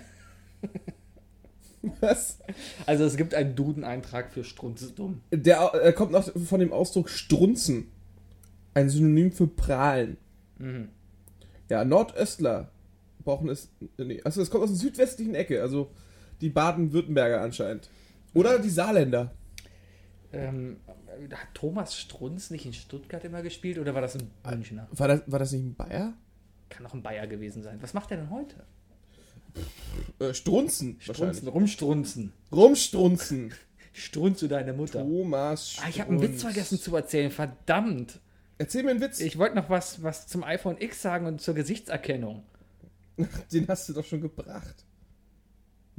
Was? Also es gibt einen Duden-Eintrag für Strunz dumm. Der äh, kommt noch von dem Ausdruck strunzen. Ein Synonym für prahlen. Mhm. Ja, Nordöstler brauchen es. Nee, also es kommt aus der südwestlichen Ecke, also die Baden-Württemberger anscheinend. Oder die Saarländer. Ähm, hat Thomas Strunz nicht in Stuttgart immer gespielt oder war das ein Münchner? War das, war das nicht ein Bayer? Kann auch ein Bayer gewesen sein. Was macht er denn heute? Äh, Strunzen. Strunzen, rumstrunzen. Rumstrunzen. Strunze deine Mutter. Thomas Ah, ich habe einen Witz Strunz. vergessen zu erzählen, verdammt. Erzähl mir einen Witz. Ich wollte noch was, was zum iPhone X sagen und zur Gesichtserkennung. Den hast du doch schon gebracht.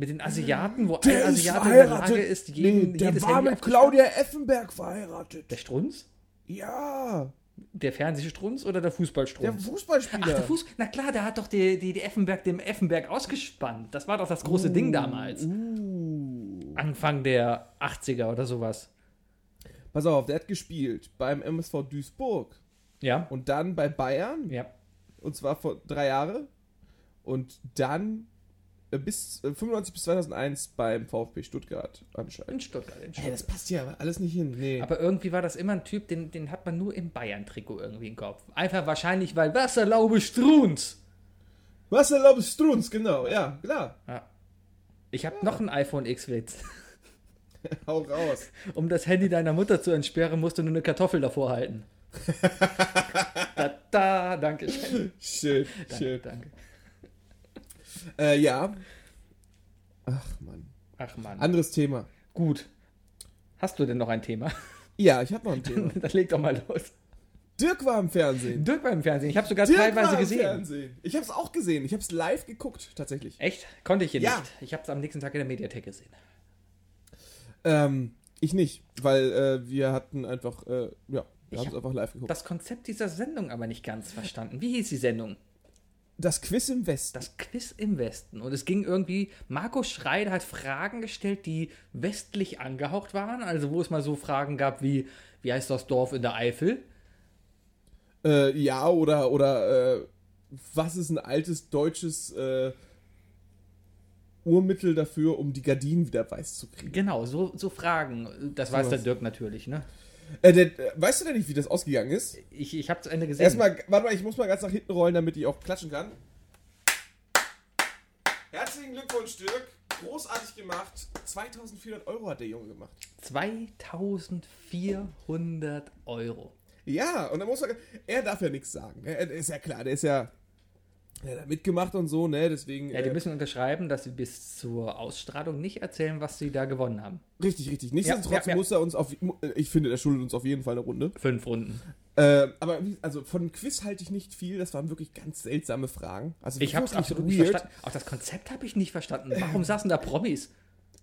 Mit den Asiaten, wo Der ein Asiate in der verheiratet. Lage ist, jeden, nee, der jedes war Handy mit. Claudia Effenberg verheiratet. Der Strunz? Ja, Der Fernsehstrunz oder der der Fußballstrunz? Fußballspieler. Ach, der Fuß. Na klar, der hat doch die, die, die Effenberg dem Effenberg ausgespannt. Das war doch das große Ding damals. Uh. Anfang der 80er oder sowas. Pass auf, der hat gespielt beim MSV Duisburg Ja. und dann bei Bayern Ja. und zwar vor drei Jahre und dann bis äh, 95 bis 2001 beim VfB Stuttgart anscheinend. In Stuttgart. In Hey, Stuttgart. das passt ja aber alles nicht hin. Nee. Aber irgendwie war das immer ein Typ, den, den hat man nur im Bayern-Trikot irgendwie im Kopf. Einfach wahrscheinlich, weil Wasserlaube Strunz. Was erlaubt Strunz, genau, ja, klar. Ja. Ich habe noch einen iPhone X-Witz. Hau raus. Um das Handy deiner Mutter zu entsperren, musst du nur eine Kartoffel davor halten. da, da, danke schön. Schön, Danke, schön. danke. Äh, ja. Ach man. Ach man. Anderes Thema. Gut. Hast du denn noch ein Thema? Ja, ich habe noch ein Thema. Dann leg doch mal los. Dirk war im Fernsehen. Dirk war im Fernsehen. Ich habe sogar Dirk teilweise war im gesehen. Fernsehen. Ich habe es auch gesehen. Ich habe es live geguckt, tatsächlich. Echt? Konnte ich hier Ja. nicht. Ich habe es am nächsten Tag in der Mediathek gesehen. Ähm, ich nicht, weil äh, wir hatten einfach, äh, ja, wir haben es einfach live geguckt. Das Konzept dieser Sendung aber nicht ganz verstanden. Wie hieß die Sendung? Das Quiz im Westen. Das Quiz im Westen. Und es ging irgendwie, Marco Schreider hat Fragen gestellt, die westlich angehaucht waren. Also wo es mal so Fragen gab wie, wie heißt das Dorf in der Eifel? Äh, ja, oder, oder, äh, was ist ein altes deutsches äh, Urmittel dafür, um die Gardinen wieder weiß zu kriegen? Genau, so, so Fragen. Das weiß der. Dirk natürlich, ne? Äh, der, weißt du denn nicht, wie das ausgegangen ist? Ich, ich habe zu Ende gesehen. Erstmal, warte mal, ich muss mal ganz nach hinten rollen, damit ich auch klatschen kann. Herzlichen Glückwunsch, Dirk. Großartig gemacht. 2400 Euro hat der Junge gemacht. 2400 Euro. Ja, und dann muss er, er darf ja nichts sagen. Er, ist ja klar, der ist ja, hat da mitgemacht und so, ne, deswegen. Ja, die äh, müssen unterschreiben, dass sie bis zur Ausstrahlung nicht erzählen, was sie da gewonnen haben. richtig, richtig. Nichtsdestotrotz Ja, ja, ja. muss er uns auf, ich finde, er schuldet uns auf jeden Fall eine Runde. Fünf Runden. Äh, aber also von dem Quiz halte ich nicht viel, das waren wirklich ganz seltsame Fragen. Also Ich habe es absolut nicht verstanden. Auch das Konzept habe ich nicht verstanden. Warum saßen da Promis?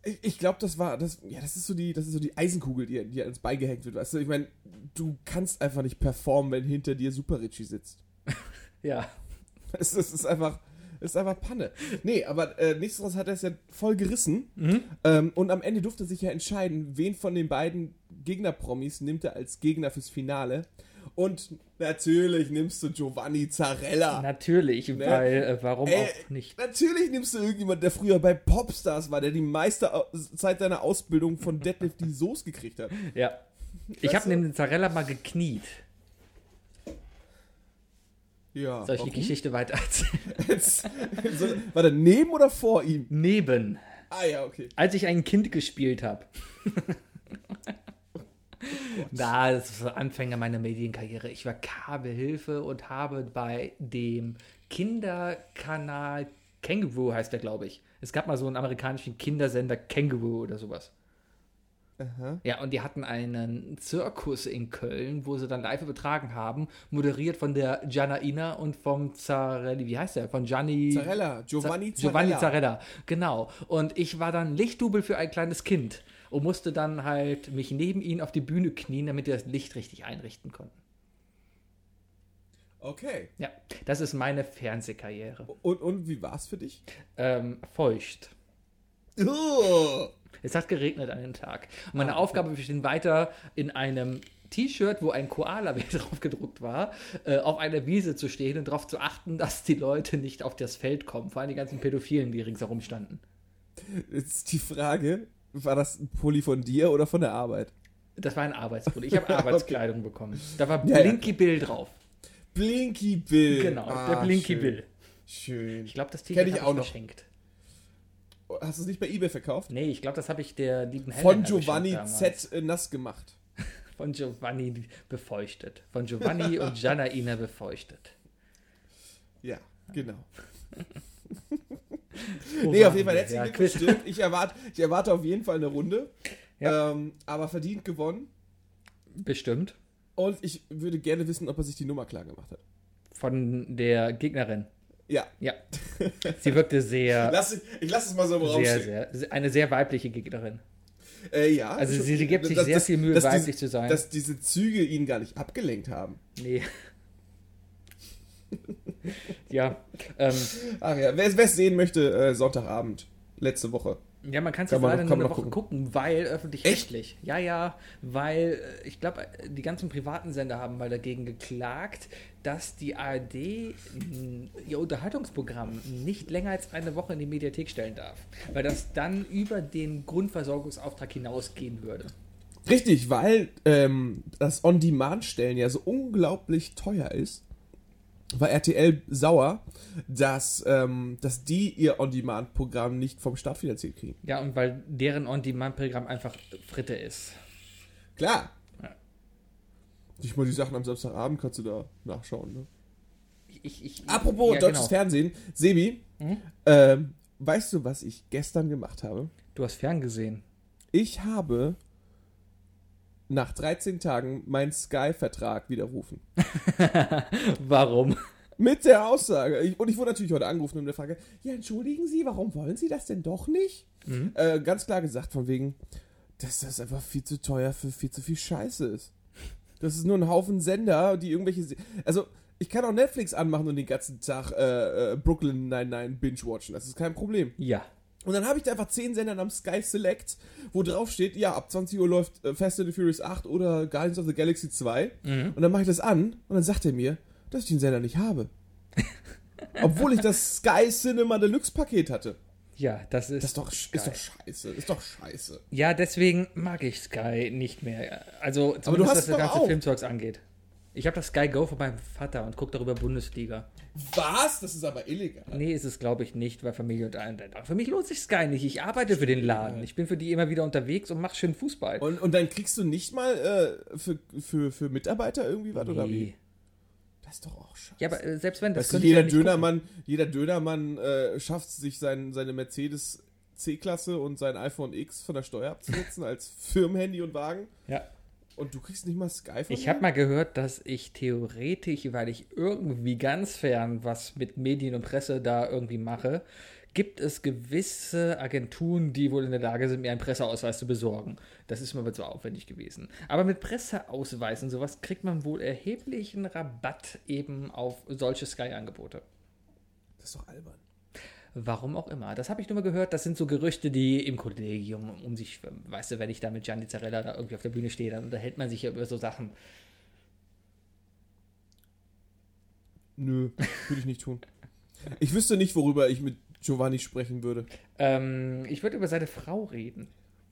Ich, ich glaube, das war, das, ja, das ist so die, das ist so die Eisenkugel, die, die ans beigehängt wird, weißt du? Ich meine, du kannst einfach nicht performen, wenn hinter dir Super Richie sitzt. Ja. Es, es ist einfach, es ist einfach Panne. Nee, aber äh, nichtsdestotrotz hat er es ja voll gerissen. Mhm. Ähm, und am Ende durfte sich ja entscheiden, wen von den beiden Gegner-Promis nimmt er als Gegner fürs Finale. Und natürlich nimmst du Giovanni Zarella. Natürlich, weil äh, warum Ey, auch nicht? Natürlich nimmst du irgendjemand, der früher bei Popstars war, der die meiste Zeit seiner Ausbildung von Deadlift die Soße gekriegt hat. Ja. Ich habe neben den Zarella mal gekniet. Ja. Soll ich die warum? Geschichte weiter erzählen? War der neben oder vor ihm? Neben. Ah ja, okay. Als ich ein Kind gespielt habe. Da, das war Anfänger meiner Medienkarriere. Ich war Kabelhilfe und habe bei dem Kinderkanal Kangaroo heißt der, glaube ich. Es gab mal so einen amerikanischen Kindersender Kangaroo oder sowas. Aha. Ja, und die hatten einen Zirkus in Köln, wo sie dann live übertragen haben, moderiert von der Giannaina und vom Zarelli, wie heißt der? Von Gianni... Zarella, Giovanni Za- Giovanni Zarella. Zarella, genau. Und ich war dann Lichtdubel für ein kleines Kind und musste dann halt mich neben ihn auf die Bühne knien, damit wir das Licht richtig einrichten konnten. Okay. Ja, das ist meine Fernsehkarriere. Und, und wie war's für dich? Ähm, feucht. Oh. Es hat geregnet an dem Tag. Und meine Aufgabe besteht weiter, in einem T-Shirt, wo ein Koala-Bild drauf gedruckt war, äh, auf einer Wiese zu stehen und darauf zu achten, dass die Leute nicht auf das Feld kommen. Vor allem die ganzen Pädophilen, die ringsherum standen. Jetzt ist die Frage, war das ein Pulli von dir oder von der Arbeit? Das war ein Arbeitspulli. Ich habe Arbeitskleidung bekommen. Da war Ja, ja. Blinky Bill drauf. Blinky Bill. Genau, der Ah, Blinky schön. Bill. Schön. Ich glaube, das T-Shirt ich habe auch ich noch. verschenkt. Hast du es nicht bei eBay verkauft? Nee, ich glaube, das habe ich der lieben Helena Von Giovanni. Z äh, nass gemacht. Von Giovanni befeuchtet. Von Giovanni und Giannaina befeuchtet. Ja, genau. Wo Nee, auf jeden Fall herzlichen Ja, Glückwunsch, Quiz. Dirk. Ich erwarte, ich erwarte auf jeden Fall eine Runde. Ja. Ähm, aber verdient gewonnen. Bestimmt. Und ich würde gerne wissen, ob er sich die Nummer klar gemacht hat. Von der Gegnerin. Ja. Ja. Sie wirkte sehr, Lass, ich lasse es mal so im Raum sehr, stehen. sehr, eine sehr weibliche Gegnerin. Äh, ja. Also sie- sie gibt sich dass- sehr dass- viel Mühe, weiblich diese, zu sein. Dass diese Züge ihn gar nicht abgelenkt haben. Nee. ja. Ähm, Ach ja, wer es sehen möchte, äh, Sonntagabend, letzte Woche. ja, man kann es jetzt leider nur eine Woche noch gucken, weil öffentlich-rechtlich. Ja, ja, weil äh, ich glaube, äh, die ganzen privaten Sender haben mal dagegen geklagt, dass die ARD mh, ihr Unterhaltungsprogramm nicht länger als eine Woche in die Mediathek stellen darf. Weil das dann über den Grundversorgungsauftrag hinausgehen würde. Richtig, weil ähm, das On-Demand-Stellen ja so unglaublich teuer ist, war RTL sauer, dass, ähm, dass die ihr On-Demand-Programm nicht vom Staat finanziert kriegen. Ja, und weil deren On-Demand-Programm einfach Fritte ist. Klar. Nicht mal die Sachen am Samstagabend kannst du da nachschauen. Ne? Ich, ich, Apropos ja, deutsches genau. Fernsehen, Sebi, Hm? ähm, weißt du, was ich gestern gemacht habe? Du hast ferngesehen. Ich habe nach 13 Tagen meinen Sky-Vertrag widerrufen. Warum? Mit der Aussage. Ich, und ich wurde natürlich heute angerufen und der Frage, ja, entschuldigen Sie, warum wollen Sie das denn doch nicht? Mhm. Äh, ganz klar gesagt, von wegen, dass das einfach viel zu teuer für viel zu viel Scheiße ist. Das ist nur ein Haufen Sender, die irgendwelche. Se also, ich kann auch Netflix anmachen und den ganzen Tag äh, äh, Brooklyn 99 binge-watchen. Das ist kein Problem. Ja. Und dann habe ich da einfach 10 Sendern am Sky Select, wo drauf steht, ja, ab 20 Uhr läuft äh, Fast and the Furious 8 oder Guardians of the Galaxy 2. Mhm. Und dann mache ich das an und dann sagt er mir, dass ich den Sender nicht habe. Obwohl ich das Sky Cinema Deluxe Paket hatte. Ja, das ist. Das ist doch, Sky. ist doch scheiße. Ist doch scheiße. Ja, deswegen mag ich Sky nicht mehr. Also zumindest du hast was das ganze auch. Filmzeugs angeht. Ich habe das Sky Go von meinem Vater und gucke darüber Bundesliga. Was? Das ist aber illegal. Nee, ist es glaube ich nicht, weil Familie und ein. Für mich lohnt sich Sky nicht. Ich arbeite für den Laden. Ich bin für die immer wieder unterwegs und mache schön Fußball. Und, und dann kriegst du nicht mal äh, für, für, für Mitarbeiter irgendwie was oder wie? Das ist doch auch scheiße. Ja, aber äh, selbst wenn das Weißt du, jeder ja. Dönermann, jeder Dönermann äh, schafft sich sein, seine Mercedes C-Klasse und sein iPhone X von der Steuer abzusetzen als Firmenhandy und Wagen. Ja. Und du kriegst nicht mal Sky von Ich habe mal gehört, dass ich theoretisch, weil ich irgendwie ganz fern was mit Medien und Presse da irgendwie mache, gibt es gewisse Agenturen, die wohl in der Lage sind, mir einen Presseausweis zu besorgen. Das ist mir aber zu aufwendig gewesen. Aber mit Presseausweis und sowas kriegt man wohl erheblichen Rabatt eben auf solche Sky-Angebote. Das ist doch albern. Warum auch immer. Das habe ich nur mal gehört. Das sind so Gerüchte, die im Kollegium um sich, weißt du, wenn ich da mit Gianni Zarella da irgendwie auf der Bühne stehe, dann unterhält man sich ja über so Sachen. Nö, würde ich nicht tun. Ich wüsste nicht, worüber ich mit Giovanni sprechen würde. Ähm, ich würde über seine Frau reden.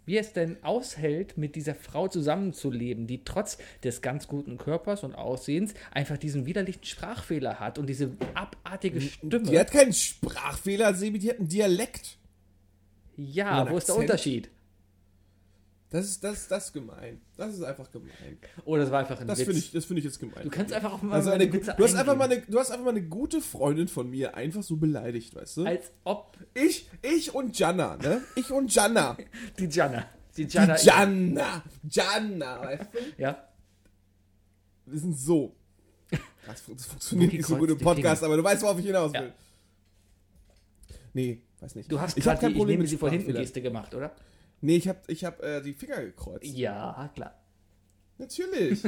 Wie es denn aushält, mit dieser Frau zusammenzuleben, die trotz des ganz guten Körpers und Aussehens einfach diesen widerlichen Sprachfehler hat und diese abartige Stimme. Die hat keinen Sprachfehler, Sebi, die hat einen Dialekt. ja, wo ist der. Unterschied? Das ist, das, das ist gemein. Das ist einfach gemein. Oder das war einfach ein Das Witz. finde ich, das finde ich jetzt gemein. du kannst einfach auf mal also eine, Witze du, hast einfach mal eine, du hast einfach mal eine gute Freundin von mir einfach so beleidigt, weißt du? Als ob Ich, ich und Jana, ne? Ich und Jana. die Gianna. Die Die Gianna. Gianna. Gianna, weißt du? Ja. Wir sind so. Das, fun- das funktioniert nicht so gut im die Podcast, aber du weißt, worauf ich hinaus will. Ja. Nee, weiß nicht. Du hast gerade die ich Problem nehme sie vor hinten Sprachfehlern. Geste gemacht, oder? Nee, ich hab, ich hab äh, die Finger gekreuzt. Ja, klar. Natürlich.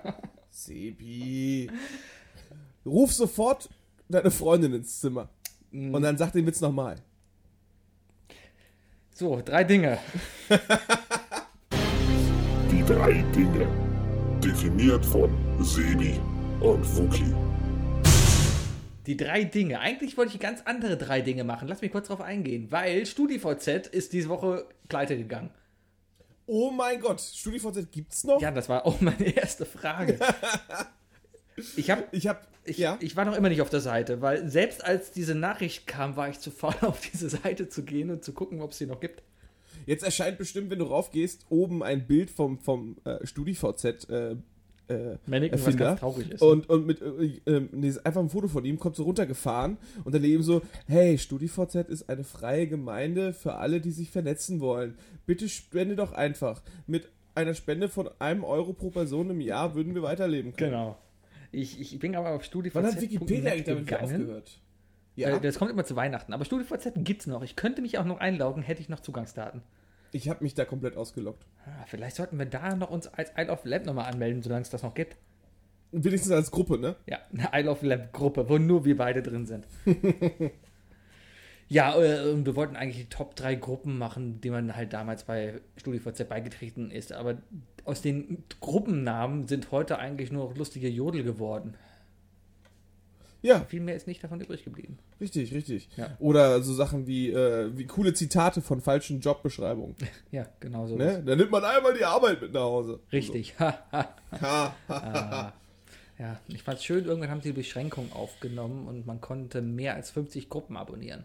Sebi. Ruf sofort deine Freundin ins Zimmer. Mhm. Und dann sag den Witz nochmal. So, drei Dinge. Die drei Dinge. Definiert von Sebi und Wookie. Die drei Dinge. Eigentlich wollte ich ganz andere drei Dinge machen. Lass mich kurz drauf eingehen, weil StudiVZ ist diese Woche pleite gegangen. Oh mein Gott, StudiVZ gibt's noch? Ja, das war auch meine erste Frage. Ich habe Ich hab, ich, ja, ich war noch immer nicht auf der Seite, weil selbst als diese Nachricht kam, war ich zu faul, auf diese Seite zu gehen und zu gucken, ob es sie noch gibt. jetzt erscheint bestimmt, wenn du raufgehst, oben ein Bild vom, vom äh, StudiVZ äh, äh, Mannequin, was Erfinder. ganz traurig ist. Und, und mit äh, äh, nee, einfach ein Foto von ihm, kommt so runtergefahren und daneben so, hey, StudiVZ ist eine freie Gemeinde für alle, die sich vernetzen wollen. Bitte spende doch einfach. Mit einer Spende von einem Euro pro Person im Jahr würden wir weiterleben können. genau. Ich, ich bin aber auf StudiVZ. Wann hat Wikipedia eigentlich damit aufgehört? Ja, Äh, Das kommt immer zu Weihnachten. Aber StudiVZ gibt's noch. Ich könnte mich auch noch einloggen, hätte ich noch Zugangsdaten. Ich habe mich da komplett ausgelockt. Ah, vielleicht sollten wir da noch uns als Isle of Lamp nochmal anmelden, solange es das noch gibt. Wenigstens als Gruppe, ne? Ja, eine Isle of Lamp Gruppe, wo nur wir beide drin sind. ja, äh, und wir wollten eigentlich die Top 3 Gruppen machen, die man halt damals bei StudiVZ beigetreten ist. Aber aus den Gruppennamen sind heute eigentlich nur noch lustige Jodel geworden. Ja, Viel mehr ist nicht davon übrig geblieben. richtig, richtig. Ja. Oder so Sachen wie, äh, wie coole Zitate von falschen Jobbeschreibungen. Ja, genau so. Ne? Da nimmt man einmal die Arbeit mit nach Hause. Richtig. Ha. Ah. Ja, ich fand's schön, irgendwann haben sie die Beschränkung aufgenommen und man konnte mehr als 50 Gruppen abonnieren.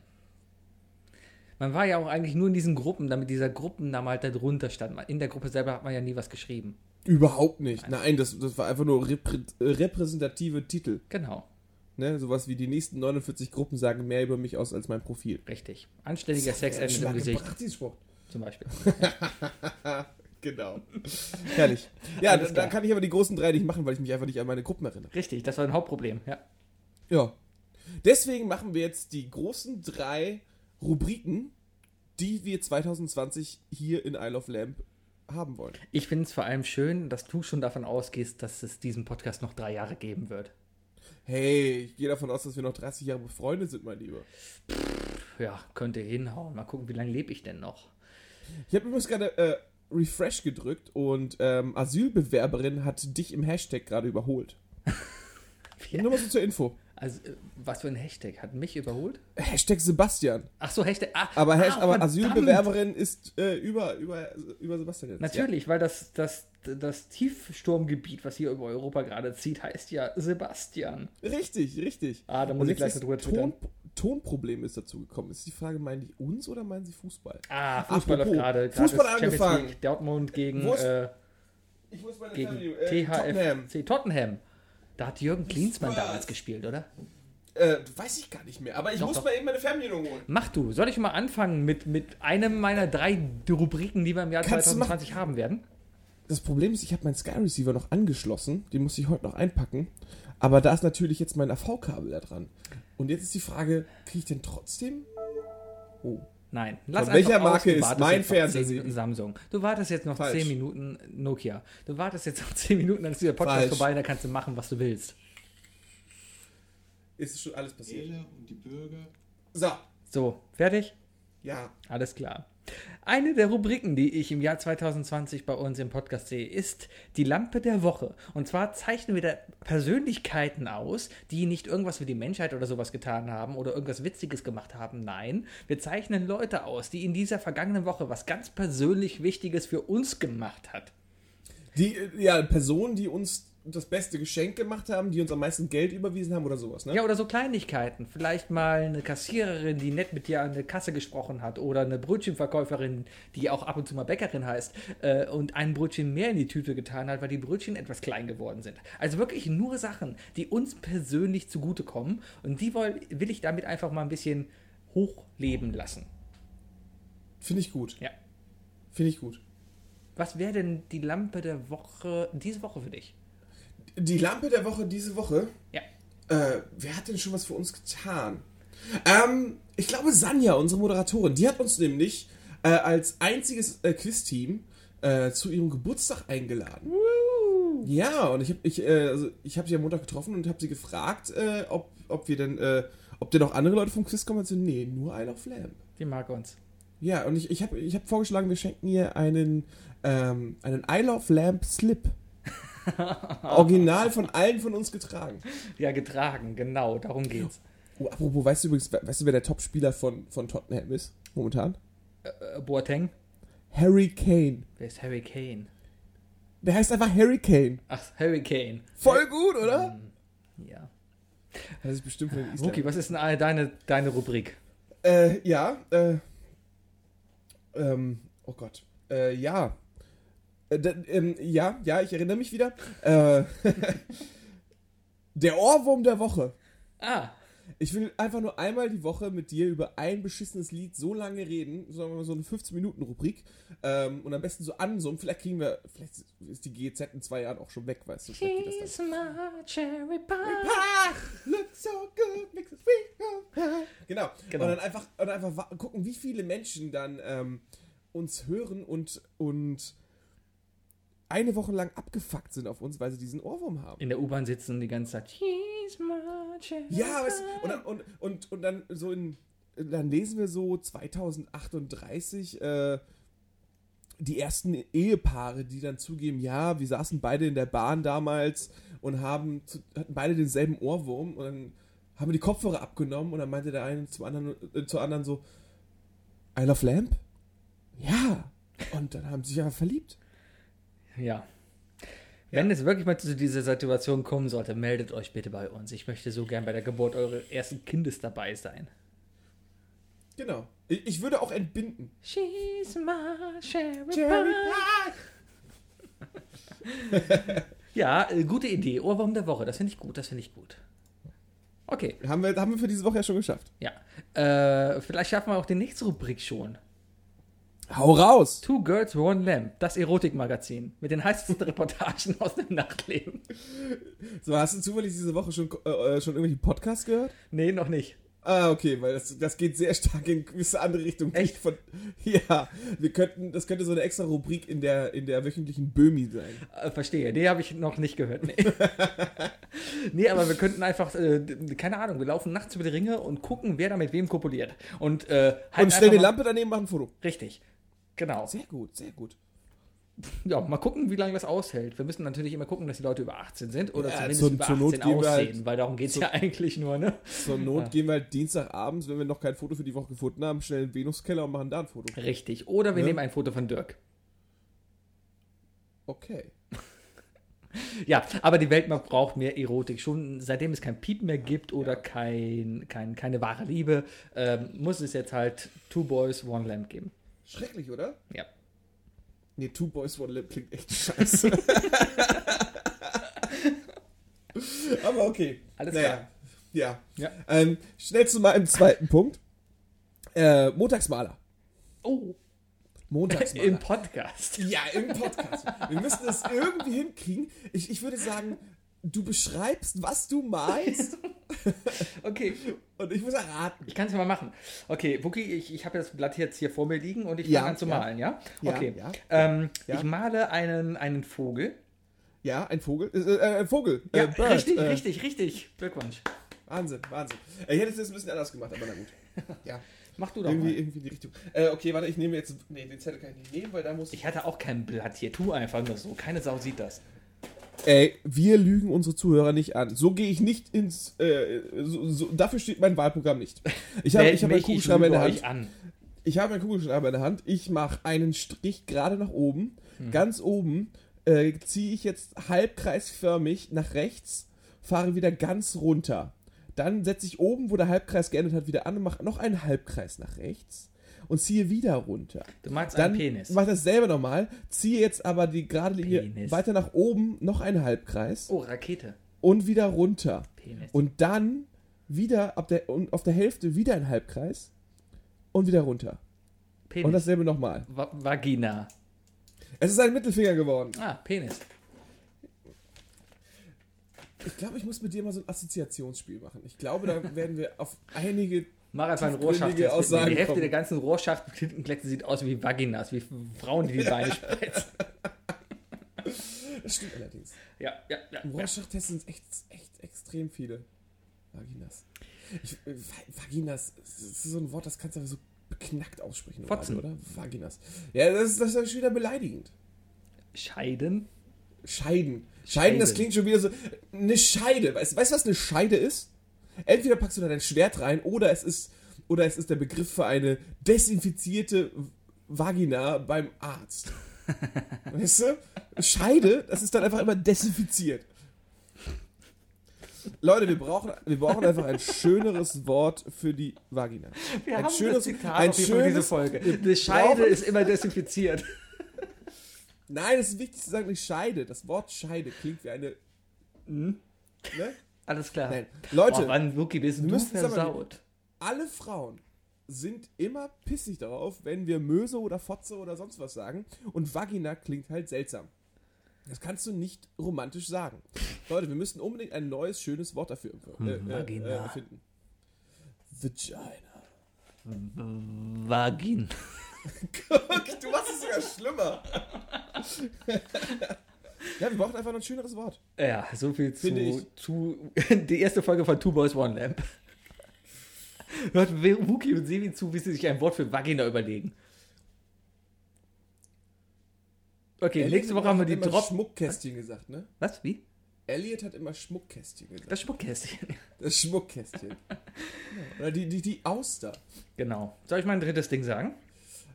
Man war ja auch eigentlich nur in diesen Gruppen, damit dieser Gruppenname halt da drunter stand. In der Gruppe selber hat man ja nie was geschrieben. Überhaupt nicht. Nein, das, das war einfach nur reprä äh, repräsentative Titel. Genau, Ne? Sowas wie die nächsten 49 Gruppen sagen mehr über mich aus als mein Profil. richtig. Anständiger Sex endet im Gesicht, Spruch. zum Beispiel. Genau. Herrlich. Ja, Alles da, klar. da kann ich aber die großen drei nicht machen, weil ich mich einfach nicht an meine Gruppen erinnere. Richtig, das war ein Hauptproblem, ja. Ja. Deswegen machen wir jetzt die großen drei Rubriken, die wir 2020 hier in Isle of Lamp haben wollen. Ich finde es vor allem schön, dass du schon davon ausgehst, dass es diesen Podcast noch drei Jahre geben wird. Hey, ich gehe davon aus, dass wir noch 30 Jahre befreundet sind, mein Lieber. Ja, könnte hinhauen. Mal gucken, wie lange lebe ich denn noch? Ich habe übrigens gerade äh, Refresh gedrückt und ähm, Asylbewerberin hat dich im Hashtag gerade überholt. Nur mal so zur Info. Also, äh, was für ein Hashtag? Hat mich überholt? Hashtag Sebastian. Ach so, Hashtag. Ah, Aber, ah, aber. Asylbewerberin ist äh, über, über, über Sebastian jetzt. Natürlich, weil das, das, das Tiefsturmgebiet, was hier über Europa gerade zieht, heißt ja Sebastian. Ja. Richtig, richtig. Ah, da muss ich gleich drüber ist Ton. Tonproblem ist dazu gekommen. Ist die Frage, meinen die uns oder meinen sie Fußball? Ah, Fußball Apropos, gerade. Fußball angefangen. League, Dortmund gegen, äh, gegen äh, Tottenham. THFC Tottenham. Da hat Jürgen Klinsmann damals gespielt, oder? Äh, weiß ich gar nicht mehr. Aber ich Doch, muss doch. mal eben meine noch holen. Mach du. Soll ich mal anfangen mit, mit einem meiner drei Rubriken, die wir im Jahr Kannst du 2020 haben werden? Das Problem ist, ich habe meinen Sky Receiver noch angeschlossen. Den muss ich heute noch einpacken. Aber da ist natürlich jetzt mein AV-Kabel da dran. Und jetzt ist die Frage, kriege ich den trotzdem? Oh. Nein. Lass Von welcher aus, Marke du ist wartest mein jetzt noch Fernseher? 10 Minuten Samsung. Du wartest jetzt noch Falsch. 10 Minuten Nokia. Du wartest jetzt noch 10 Minuten, dann ist dieser Podcast Falsch. vorbei, da kannst du machen, was du willst. Ist schon alles passiert? Wähler und die Bürger. So. So, fertig? Ja. Alles klar. Eine der Rubriken, die ich im Jahr 2020 bei uns im Podcast sehe, ist die Lampe der Woche. Und zwar zeichnen wir da Persönlichkeiten aus, die nicht irgendwas für die Menschheit oder sowas getan haben oder irgendwas Witziges gemacht haben. Nein, wir zeichnen Leute aus, die in dieser vergangenen Woche was ganz persönlich Wichtiges für uns gemacht hat. Die, ja, Personen, die uns das beste Geschenk gemacht haben, die uns am meisten Geld überwiesen haben oder sowas, ne? Ja, oder so Kleinigkeiten. Vielleicht mal eine Kassiererin, die nett mit dir an der Kasse gesprochen hat. Oder eine Brötchenverkäuferin, die auch ab und zu mal Bäckerin heißt. Äh, und ein Brötchen mehr in die Tüte getan hat, weil die Brötchen etwas klein geworden sind. Also wirklich nur Sachen, die uns persönlich zugutekommen. Und die woll, will ich damit einfach mal ein bisschen hochleben lassen. Finde ich gut. Ja. Finde ich gut. Was wäre denn die Lampe der Woche, diese Woche für dich? Die Lampe der Woche diese Woche. Ja. Äh, wer hat denn schon was für uns getan? Ähm, ich glaube Sanja, unsere Moderatorin, die hat uns nämlich äh, als einziges äh, Quiz-Team äh, zu ihrem Geburtstag eingeladen. Ja, und ich habe ich, äh, also ich hab sie am Montag getroffen und habe sie gefragt, äh, ob, ob wir denn, äh, ob denn noch andere Leute vom Quiz kommen. Und sie, nee, nur Isle of Lamp. Die mag uns. Ja, und ich, ich habe ich hab vorgeschlagen, wir schenken ihr einen, ähm, einen Isle of Lamp Slip. Original von allen von uns getragen. Ja, getragen, genau, darum geht's. Oh, apropos, weißt du übrigens, weißt du, wer der Topspieler von, von Tottenham ist? Momentan? Äh, Boateng? Harry Kane. Wer ist Harry Kane? Der heißt einfach Harry Kane. Ach, Harry Kane. Voll gut, oder? Ja. Das ist bestimmt von den Wookie, Isländern. was ist denn deine, deine Rubrik? Äh, ja, äh, ähm, oh Gott, äh, ja. Äh, ähm, ja, ja, ich erinnere mich wieder. Äh, der Ohrwurm der Woche. Ah, Ich will einfach nur einmal die Woche mit dir über ein beschissenes Lied so lange reden, sagen wir mal so eine 15-Minuten-Rubrik, ähm, und am besten so ansummen. Vielleicht kriegen wir, vielleicht ist die GZ in zwei Jahren auch schon weg, weißt du. Dann. my cherry pie. Ach, looks so good, makes us feel Genau. Genau. Und dann einfach, und einfach gucken, wie viele Menschen dann ähm, uns hören und, und eine Woche lang abgefuckt sind auf uns, weil sie diesen Ohrwurm haben. In der U-Bahn sitzen und die ganze Zeit. Ja, weißt, und, dann, und, und, und dann so in, dann lesen wir so 2038 äh, die ersten Ehepaare, die dann zugeben, ja, wir saßen beide in der Bahn damals und haben hatten beide denselben Ohrwurm und dann haben wir die Kopfhörer abgenommen und dann meinte der eine zum anderen, äh, zur anderen so, I love Lamp? Ja. Und dann haben sie sich einfach verliebt. Ja. Wenn es wirklich mal zu dieser Situation kommen sollte, meldet euch bitte bei uns. Ich möchte so gern bei der Geburt eures ersten Kindes dabei sein. Genau. Ich, würde auch entbinden. She's my cherry, Cherry pie. Ja, äh, gute Idee. Ohrwurm der Woche. Das finde ich gut. Das finde ich gut. Okay, Haben wir, haben wir für diese Woche ja schon geschafft. ja. Äh, vielleicht schaffen wir auch die nächste Rubrik schon. Hau raus! Two Girls, One Lamp. Das Erotikmagazin. Mit den heißesten Reportagen aus dem Nachtleben. So, hast du zufällig diese Woche schon, äh, schon irgendwelche Podcasts gehört? Nee, noch nicht. Ah, okay, weil das, das geht sehr stark in gewisse andere Richtungen. Echt? Von, ja, wir könnten, das könnte so eine extra Rubrik in der, in der wöchentlichen Böhmi sein. Äh, verstehe. Nee, habe ich noch nicht gehört. Nee. nee, aber wir könnten einfach, äh, keine Ahnung, wir laufen nachts über die Ringe und gucken, wer da mit wem kopuliert. Und, äh, halt Und stell die Lampe daneben, mach ein Foto. Richtig. Genau. Sehr gut, sehr gut. Ja, mal gucken, wie lange das aushält. Wir müssen natürlich immer gucken, dass die Leute über 18 sind oder Ja, zumindest zur- über zur 18 Not wir aussehen, halt- weil darum geht es ja eigentlich nur, ne? Zur Not gehen wir halt Dienstagabends, wenn wir noch kein Foto für die Woche gefunden haben, schnell in den Venuskeller und machen da ein Foto. Richtig. Oder wir Ja. nehmen ein Foto von Dirk. Okay. Ja, aber die Welt braucht mehr Erotik. Schon seitdem es kein Piep mehr gibt oder kein, kein, keine wahre Liebe, ähm, muss es jetzt halt Two Boys, One Lamp geben. Schrecklich, oder? Ja. Nee, Two Boys One Lip klingt echt scheiße. Aber okay. Alles naja. klar. Ja. Ja. Ähm, schnell zu meinem zweiten Punkt. Äh, Montagsmaler. Oh, Montagsmaler. im Podcast. Ja, im Podcast. Wir müssen das irgendwie hinkriegen. Ich, ich würde sagen, du beschreibst, was du malst Okay, und ich muss erraten. ich kann es mal machen. Okay, Wookie, ich, ich habe das Blatt jetzt hier vor mir liegen und ich Ja, fange an zu ja. malen, ja? Ja, Okay. Ähm. Ich male einen, einen Vogel. Ja, ein Vogel. Äh, äh, ein Vogel. Ja, äh, Bird. richtig, äh, richtig, richtig. Glückwunsch. Wahnsinn, Wahnsinn. Äh, Ich hätte es jetzt ein bisschen anders gemacht, aber na gut. Ja, Mach du doch irgendwie, mal. irgendwie die Richtung. Äh, okay, warte, ich nehme jetzt. Nee, den Zettel kann ich nicht nehmen, weil da muss Ich hatte auch kein Blatt hier. Tu einfach nur so. Keine Sau sieht das. Ey, wir lügen unsere Zuhörer nicht an. So gehe ich nicht ins. Äh, so, so, dafür steht mein Wahlprogramm nicht. Ich habe hab einen mich, Kugelschreiber in der Hand. an. Ich habe einen Kugelschreiber in der Hand. Ich mache einen Strich gerade nach oben. Hm. Ganz oben äh, ziehe ich jetzt halbkreisförmig nach rechts, fahre wieder ganz runter. Dann setze ich oben, wo der Halbkreis geendet hat, wieder an und mache noch einen Halbkreis nach rechts und ziehe wieder runter. Du meinst Dann einen Penis. mache das selber nochmal, ziehe jetzt aber die gerade Linie Penis. weiter nach oben, noch einen Halbkreis Oh, Rakete. und wieder runter. Penis. Und dann wieder ab der, und auf der Hälfte wieder ein Halbkreis und wieder runter. Penis. Und dasselbe nochmal. Va Vagina. Es ist ein Mittelfinger geworden. Ah, Penis. Ich glaube, ich muss mit dir mal so ein Assoziationsspiel machen. Ich glaube, da werden wir auf einige. Mach einfach einen Rohrschacht. Die Hälfte kommen. der ganzen Rohrschacht mit Tintenkleckse sieht aus wie Vaginas, wie Frauen, die die Beine spreizen. Das stimmt allerdings. Ja, ja, ja. Im. Rorschach-Test sind echt, echt extrem viele. Vaginas. Ich, äh, Va- Vaginas, das ist so ein Wort, das kannst du aber so beknackt aussprechen, Fotzen. Oder? Vaginas. Ja, das ist, das ist schon wieder beleidigend. Scheiden? Scheiden. Scheiden, das Scheiden. klingt schon wieder so. Eine Scheide. Weißt weißt du, was eine Scheide ist? Entweder packst du da dein Schwert rein oder es ist, oder es ist der Begriff für eine desinfizierte Vagina beim Arzt. weißt du? Scheide, das ist dann einfach immer desinfiziert. Leute, wir brauchen, wir brauchen einfach ein schöneres Wort für die Vagina. Wir Ein haben schönes- das Zitat ein für diese schönes- Folge. Eine Scheide ist immer desinfiziert. Nein, es ist wichtig zu sagen, nicht Scheide. Das Wort Scheide klingt wie eine. Ne? Alles klar. Nein. Leute, oh, wann, Wookie, bist wir du versaut? alle Frauen sind immer pissig darauf, wenn wir Möse oder Fotze oder sonst was sagen. Und Vagina klingt halt seltsam. Das kannst du nicht romantisch sagen. Leute, wir müssen unbedingt ein neues, schönes Wort dafür äh, äh, Vagina. äh, erfinden. Vagina. Vagin. Guck, du machst es sogar schlimmer. ja, wir brauchen einfach noch ein schöneres Wort. Ja, so viel zu, zu die erste Folge von Two Boys One Lamp. Hört Wookie und Sevi zu, wie sie sich ein Wort für Vagina überlegen. Okay, nächste Woche haben wir die Drop. Schmuckkästchen gesagt, ne? Was? Wie? Elliot hat immer Schmuckkästchen gesagt. Das Schmuckkästchen. Das Schmuckkästchen. Ja. Oder die, die, die Auster. Genau. Soll ich mal ein drittes Ding sagen?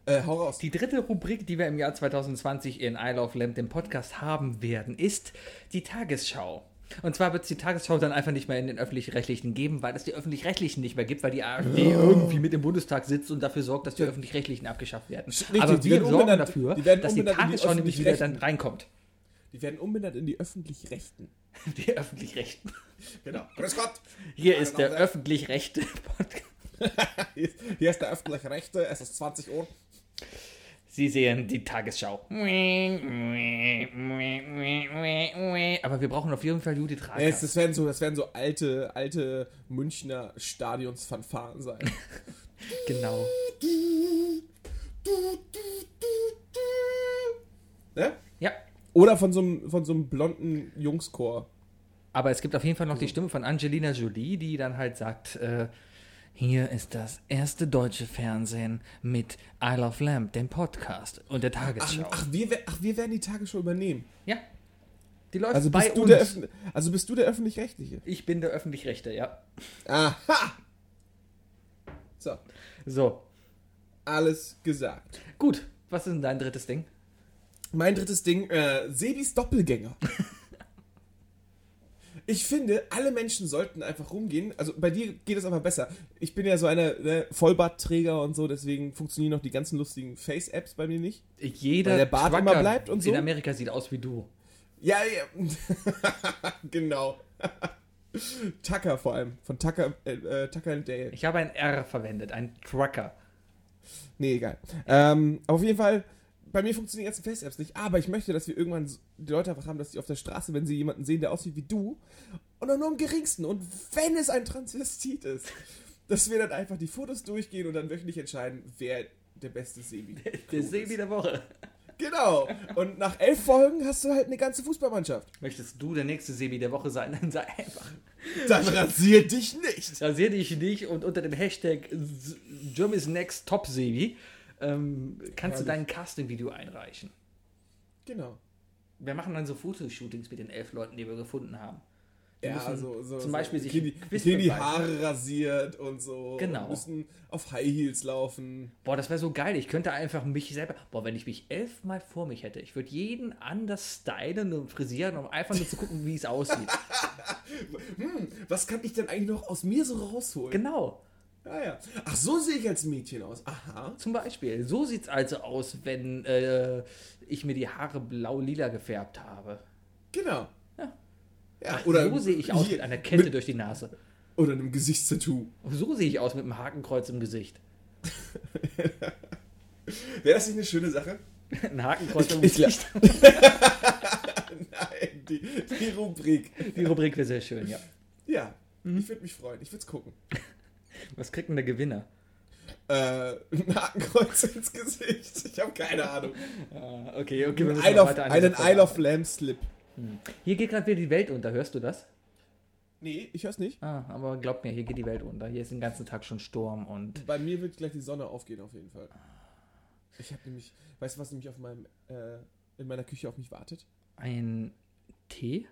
Äh, hau raus. Die dritte Rubrik, die wir im Jahr 2020 in I Love Lamp, dem Podcast, haben werden, ist die Tagesschau. Und zwar wird es die Tagesschau dann einfach nicht mehr in den Öffentlich-Rechtlichen geben, weil es die Öffentlich-Rechtlichen nicht mehr gibt, weil die AfD irgendwie mit im Bundestag sitzt und dafür sorgt, dass die Öffentlich-Rechtlichen abgeschafft werden. Richtig, Aber die wir sorgen dafür, die dass die Tagesschau nämlich wieder dann reinkommt. Die werden umbenannt in die öffentlich-rechten. Die Öffentlich-Rechten. Genau. Grüß Gott. Hier ist der öffentlich-rechte Podcast. Hier ist- Hier ist der öffentlich-rechte. Es ist 20 Uhr. Sie sehen die Tagesschau. Aber wir brauchen auf jeden Fall Judith Ja, Rakers. es- das, werden so, das werden so alte, alte Münchner Stadionsfanfaren sein. Genau. ne? Ja. Oder von so einem, von so einem blonden Jungschor. Aber es gibt auf jeden Fall noch die Stimme von Angelina Jolie, die dann halt sagt, äh, hier ist das erste deutsche Fernsehen mit I Love Lamp, dem Podcast und der Ach, Tagesschau. ach, wir, wer- ach, wir werden die Tagesschau übernehmen. Ja. Die läuft Also bei bist, du uns. also bist du der Öffentlich-Rechtliche. ich bin der Öffentlich-Rechte, ja. Aha! So, So, alles gesagt. gut. Was ist denn dein drittes Ding? Mein drittes Ding, äh, Sebis Doppelgänger. Ich finde, alle Menschen sollten einfach rumgehen. Also bei dir geht es aber besser. Ich bin ja so einer ne, Vollbartträger und so, deswegen funktionieren noch die ganzen lustigen Face-Apps bei mir nicht. Jeder Weil der Bart immer bleibt und so? in Amerika sieht aus wie du. Ja, ja. genau. Tucker vor allem. Von Tucker, äh, äh, Tucker and Dale. Ich habe ein R verwendet, ein Trucker. Nee, egal. Ähm, aber auf jeden Fall, bei mir funktionieren jetzt Face-Apps nicht. Aber ich möchte, dass wir irgendwann die Leute einfach haben, dass sie auf der Straße, wenn sie jemanden sehen, der aussieht wie du, und auch nur im geringsten, und wenn es ein Transvestit ist, dass wir dann einfach die Fotos durchgehen und dann wöchentlich entscheiden, wer der beste Sebi Der Sebi der Woche. Genau. Und nach elf Folgen hast du halt eine ganze Fußballmannschaft. Möchtest du der nächste Sebi der Woche sein? Dann sei einfach. Dann rasier dich nicht. Rasier dich nicht und unter dem Hashtag Germany's Next Top Sebi ähm, kannst du dein Casting-Video einreichen. Genau. Wir machen dann so Fotoshootings mit den elf Leuten, die wir gefunden haben. Die Ja, müssen so, so, zum so. Beispiel die sich die, die, die. Haare rasiert und so. Genau. Und müssen auf High Heels laufen. Boah, das wäre so geil. Ich könnte einfach mich selber. Boah, wenn ich mich elfmal vor mich hätte, ich würde jeden anders stylen und frisieren, um einfach nur zu gucken, wie es aussieht. Was kann ich denn eigentlich noch aus mir so rausholen? Genau. Ja, ja. Ach, so sehe ich als Mädchen aus. Aha. Zum Beispiel. So sieht es also aus, wenn äh, ich mir die Haare blau-lila gefärbt habe. Genau. Ja. Ja, Ach, oder so sehe ich aus hier, mit einer Kette mit- durch die Nase. Oder einem Gesichtstattoo. So sehe ich aus mit einem Hakenkreuz im Gesicht. Wäre das nicht eine schöne Sache? Ein Hakenkreuz im Ich, ich, Gesicht. Nein, die, die Rubrik. Die Rubrik wäre sehr schön, ja. Ja, ich würde mich freuen. Ich würde es gucken. Was kriegt denn der Gewinner? Äh, ein Hakenkreuz ins Gesicht. Ich habe keine Ahnung. Ah, okay, okay, wir Isle of, einen Isle of Lamb Slip. Hier geht gerade wieder die Welt unter, hörst du das? Nee, ich hör's nicht. Ah, aber glaub mir, hier geht die Welt unter. Hier ist den ganzen Tag schon Sturm und. Bei mir wird gleich die Sonne aufgehen, auf jeden Fall. Ich habe nämlich, weißt du, was nämlich auf meinem, äh, in meiner Küche auf mich wartet? Ein Tee?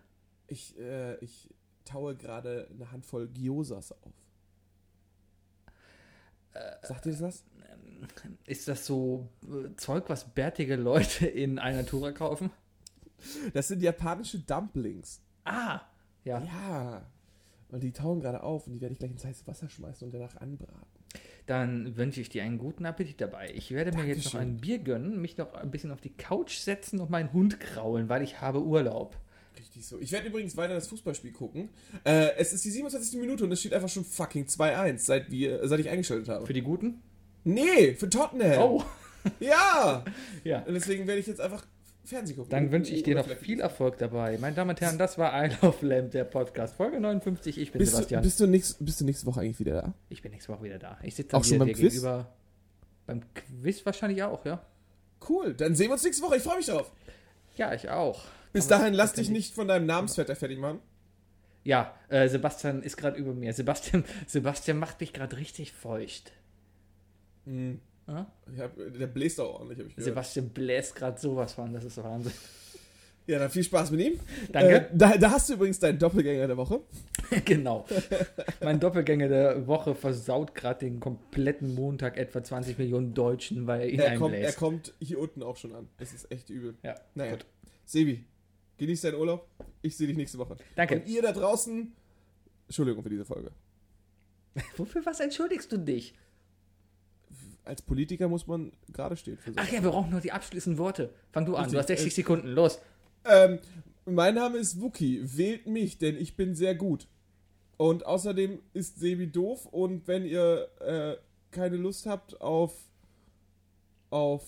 Ich, äh, ich taue gerade eine Handvoll Gyosas auf. Sagt ihr das was? Ist das so äh, Zeug, was bärtige Leute in einer Tura kaufen? Das sind japanische Dumplings. Ah, ja. Ja. Und die tauen gerade auf und die werde ich gleich ins heiße Wasser schmeißen und danach anbraten. Dann wünsche ich dir einen guten Appetit dabei. Ich werde mir jetzt noch Dankeschön. ein Bier gönnen, mich noch ein bisschen auf die Couch setzen und meinen Hund kraulen, weil ich habe Urlaub. Richtig so. Ich werde übrigens weiter das Fußballspiel gucken. Äh, es ist die 27. Minute und es steht einfach schon fucking 2-1, seit, wir, seit ich eingeschaltet habe. Für die Guten? Nee, für Tottenham. Oh, Ja. ja. Und deswegen werde ich jetzt einfach Fernsehen gucken. Dann wünsche ich dir noch viel Erfolg dabei. Meine Damen und Herren, das war Isle of Lamb, der Podcast. Folge 59. Ich bin Bist du, Sebastian. bist, du nächst, bist du nächste Woche eigentlich wieder da? ich bin nächste Woche wieder da. Ich sitze Auch schon beim Quiz? gegenüber. Beim Quiz wahrscheinlich auch, ja. Cool, dann sehen wir uns nächste Woche. Ich freue mich drauf. Ja, ich auch. Bis Aber dahin, lass das- dich nicht von deinem Namensvetter fertig machen. Ja, äh, Sebastian ist gerade über mir. Sebastian, Sebastian macht mich gerade richtig feucht. Ja? Ich hab, der bläst auch ordentlich, habe ich gehört. Sebastian bläst gerade sowas von. Das ist so Wahnsinn. Ja, dann viel Spaß mit ihm. Danke. Äh, da, da hast du übrigens deinen Doppelgänger der Woche. genau. Mein Doppelgänger der Woche versaut gerade den kompletten Montag etwa 20 Millionen Deutschen, weil er ihn Er kommt, er kommt hier unten auch schon an. Es ist echt übel. Ja, Naja. gut. Sebi, genieß deinen Urlaub. Ich sehe dich nächste Woche. Danke. Und ihr da draußen, Entschuldigung für diese Folge. Wofür was entschuldigst du dich? Als Politiker muss man gerade stehen. Ach ja, wir brauchen noch die abschließenden Worte. Fang du an. Richtig. Du hast 60 Äh, Sekunden. Los. Ähm, mein Name ist Wookie. Wählt mich, denn ich bin sehr gut. Und außerdem ist Sebi doof. Und wenn ihr äh, keine Lust habt auf, auf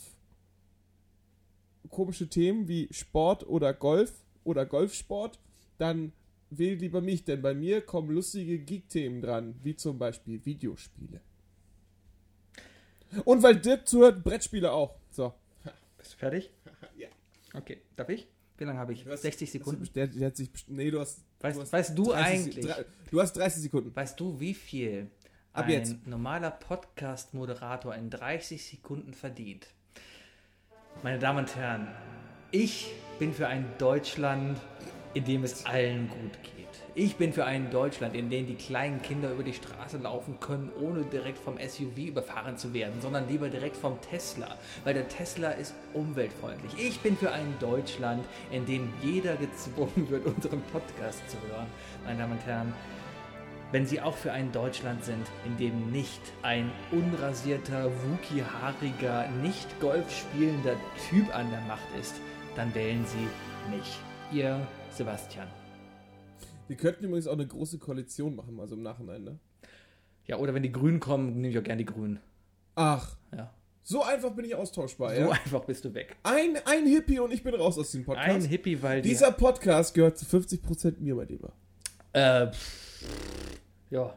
komische Themen wie Sport oder Golf oder Golfsport, dann wählt lieber mich, denn bei mir kommen lustige Geek-Themen dran, wie zum Beispiel Videospiele. Und weil Dirk zuhört, Brettspiele auch. So. Bist du fertig? Ja. Okay. Darf ich? Wie lange habe ich? Du hast- 60 Sekunden. Der, der hat sich. Nee, du hast. Weißt- du hast weißt du 30 eigentlich- drei- Du hast 30 Sekunden. Weißt du, wie viel Ab ein jetzt. normaler Podcast-Moderator in 30 Sekunden verdient? Meine Damen und Herren, ich bin für ein Deutschland, in dem es allen gut geht. Ich bin für ein Deutschland, in dem die kleinen Kinder über die Straße laufen können, ohne direkt vom SUV überfahren zu werden, sondern lieber direkt vom Tesla, weil der Tesla ist umweltfreundlich. Ich bin für ein Deutschland, in dem jeder gezwungen wird, unseren Podcast zu hören. Meine Damen und Herren, wenn Sie auch für ein Deutschland sind, in dem nicht ein unrasierter, Wookie-haariger, nicht Golf spielender Typ an der Macht ist, dann wählen Sie mich. Ihr Sebastian. Wir könnten übrigens auch eine große Koalition machen, also im Nachhinein, ne? Ja, oder wenn die Grünen kommen, nehme ich auch gerne die Grünen. Ach, Ja. so einfach bin ich austauschbar, So ja? einfach bist du weg. Ein, ein Hippie und ich bin raus aus diesem Podcast. Ein Hippie, weil die. Dieser Podcast gehört zu 50% mir, mein Lieber. Äh, pff, ja.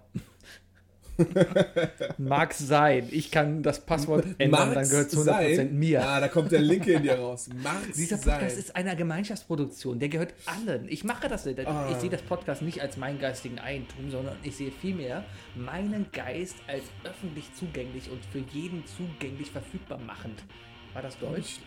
Mag sein. Ich kann das Passwort ändern, dann gehört es 100% mir. Ah, da kommt der Linke in dir raus. Mag's Dieser sein. Podcast ist eine Gemeinschaftsproduktion, der gehört allen. Ich mache das nicht. Ah. Ich sehe das Podcast nicht als meinen geistigen Eigentum, sondern ich sehe vielmehr meinen Geist als öffentlich zugänglich und für jeden zugänglich verfügbar machend. War das Deutsch?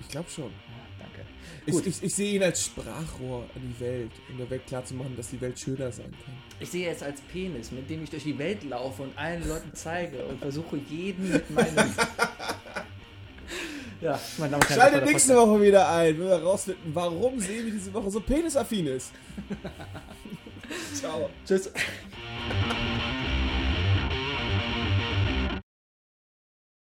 Ich glaube schon. Danke. Ich, Gut. ich, ich sehe ihn als Sprachrohr an die Welt, um der Welt klarzumachen, dass die Welt schöner sein kann. Ich sehe es als Penis, mit dem ich durch die Welt laufe und allen Leuten zeige und versuche jeden mit meinem. ja, meine Damen und Herren. das war Schaltet der nächste. Woche wieder ein, wenn wir rausfinden, warum Sebi diese Woche so penisaffin ist. Ciao. Tschüss.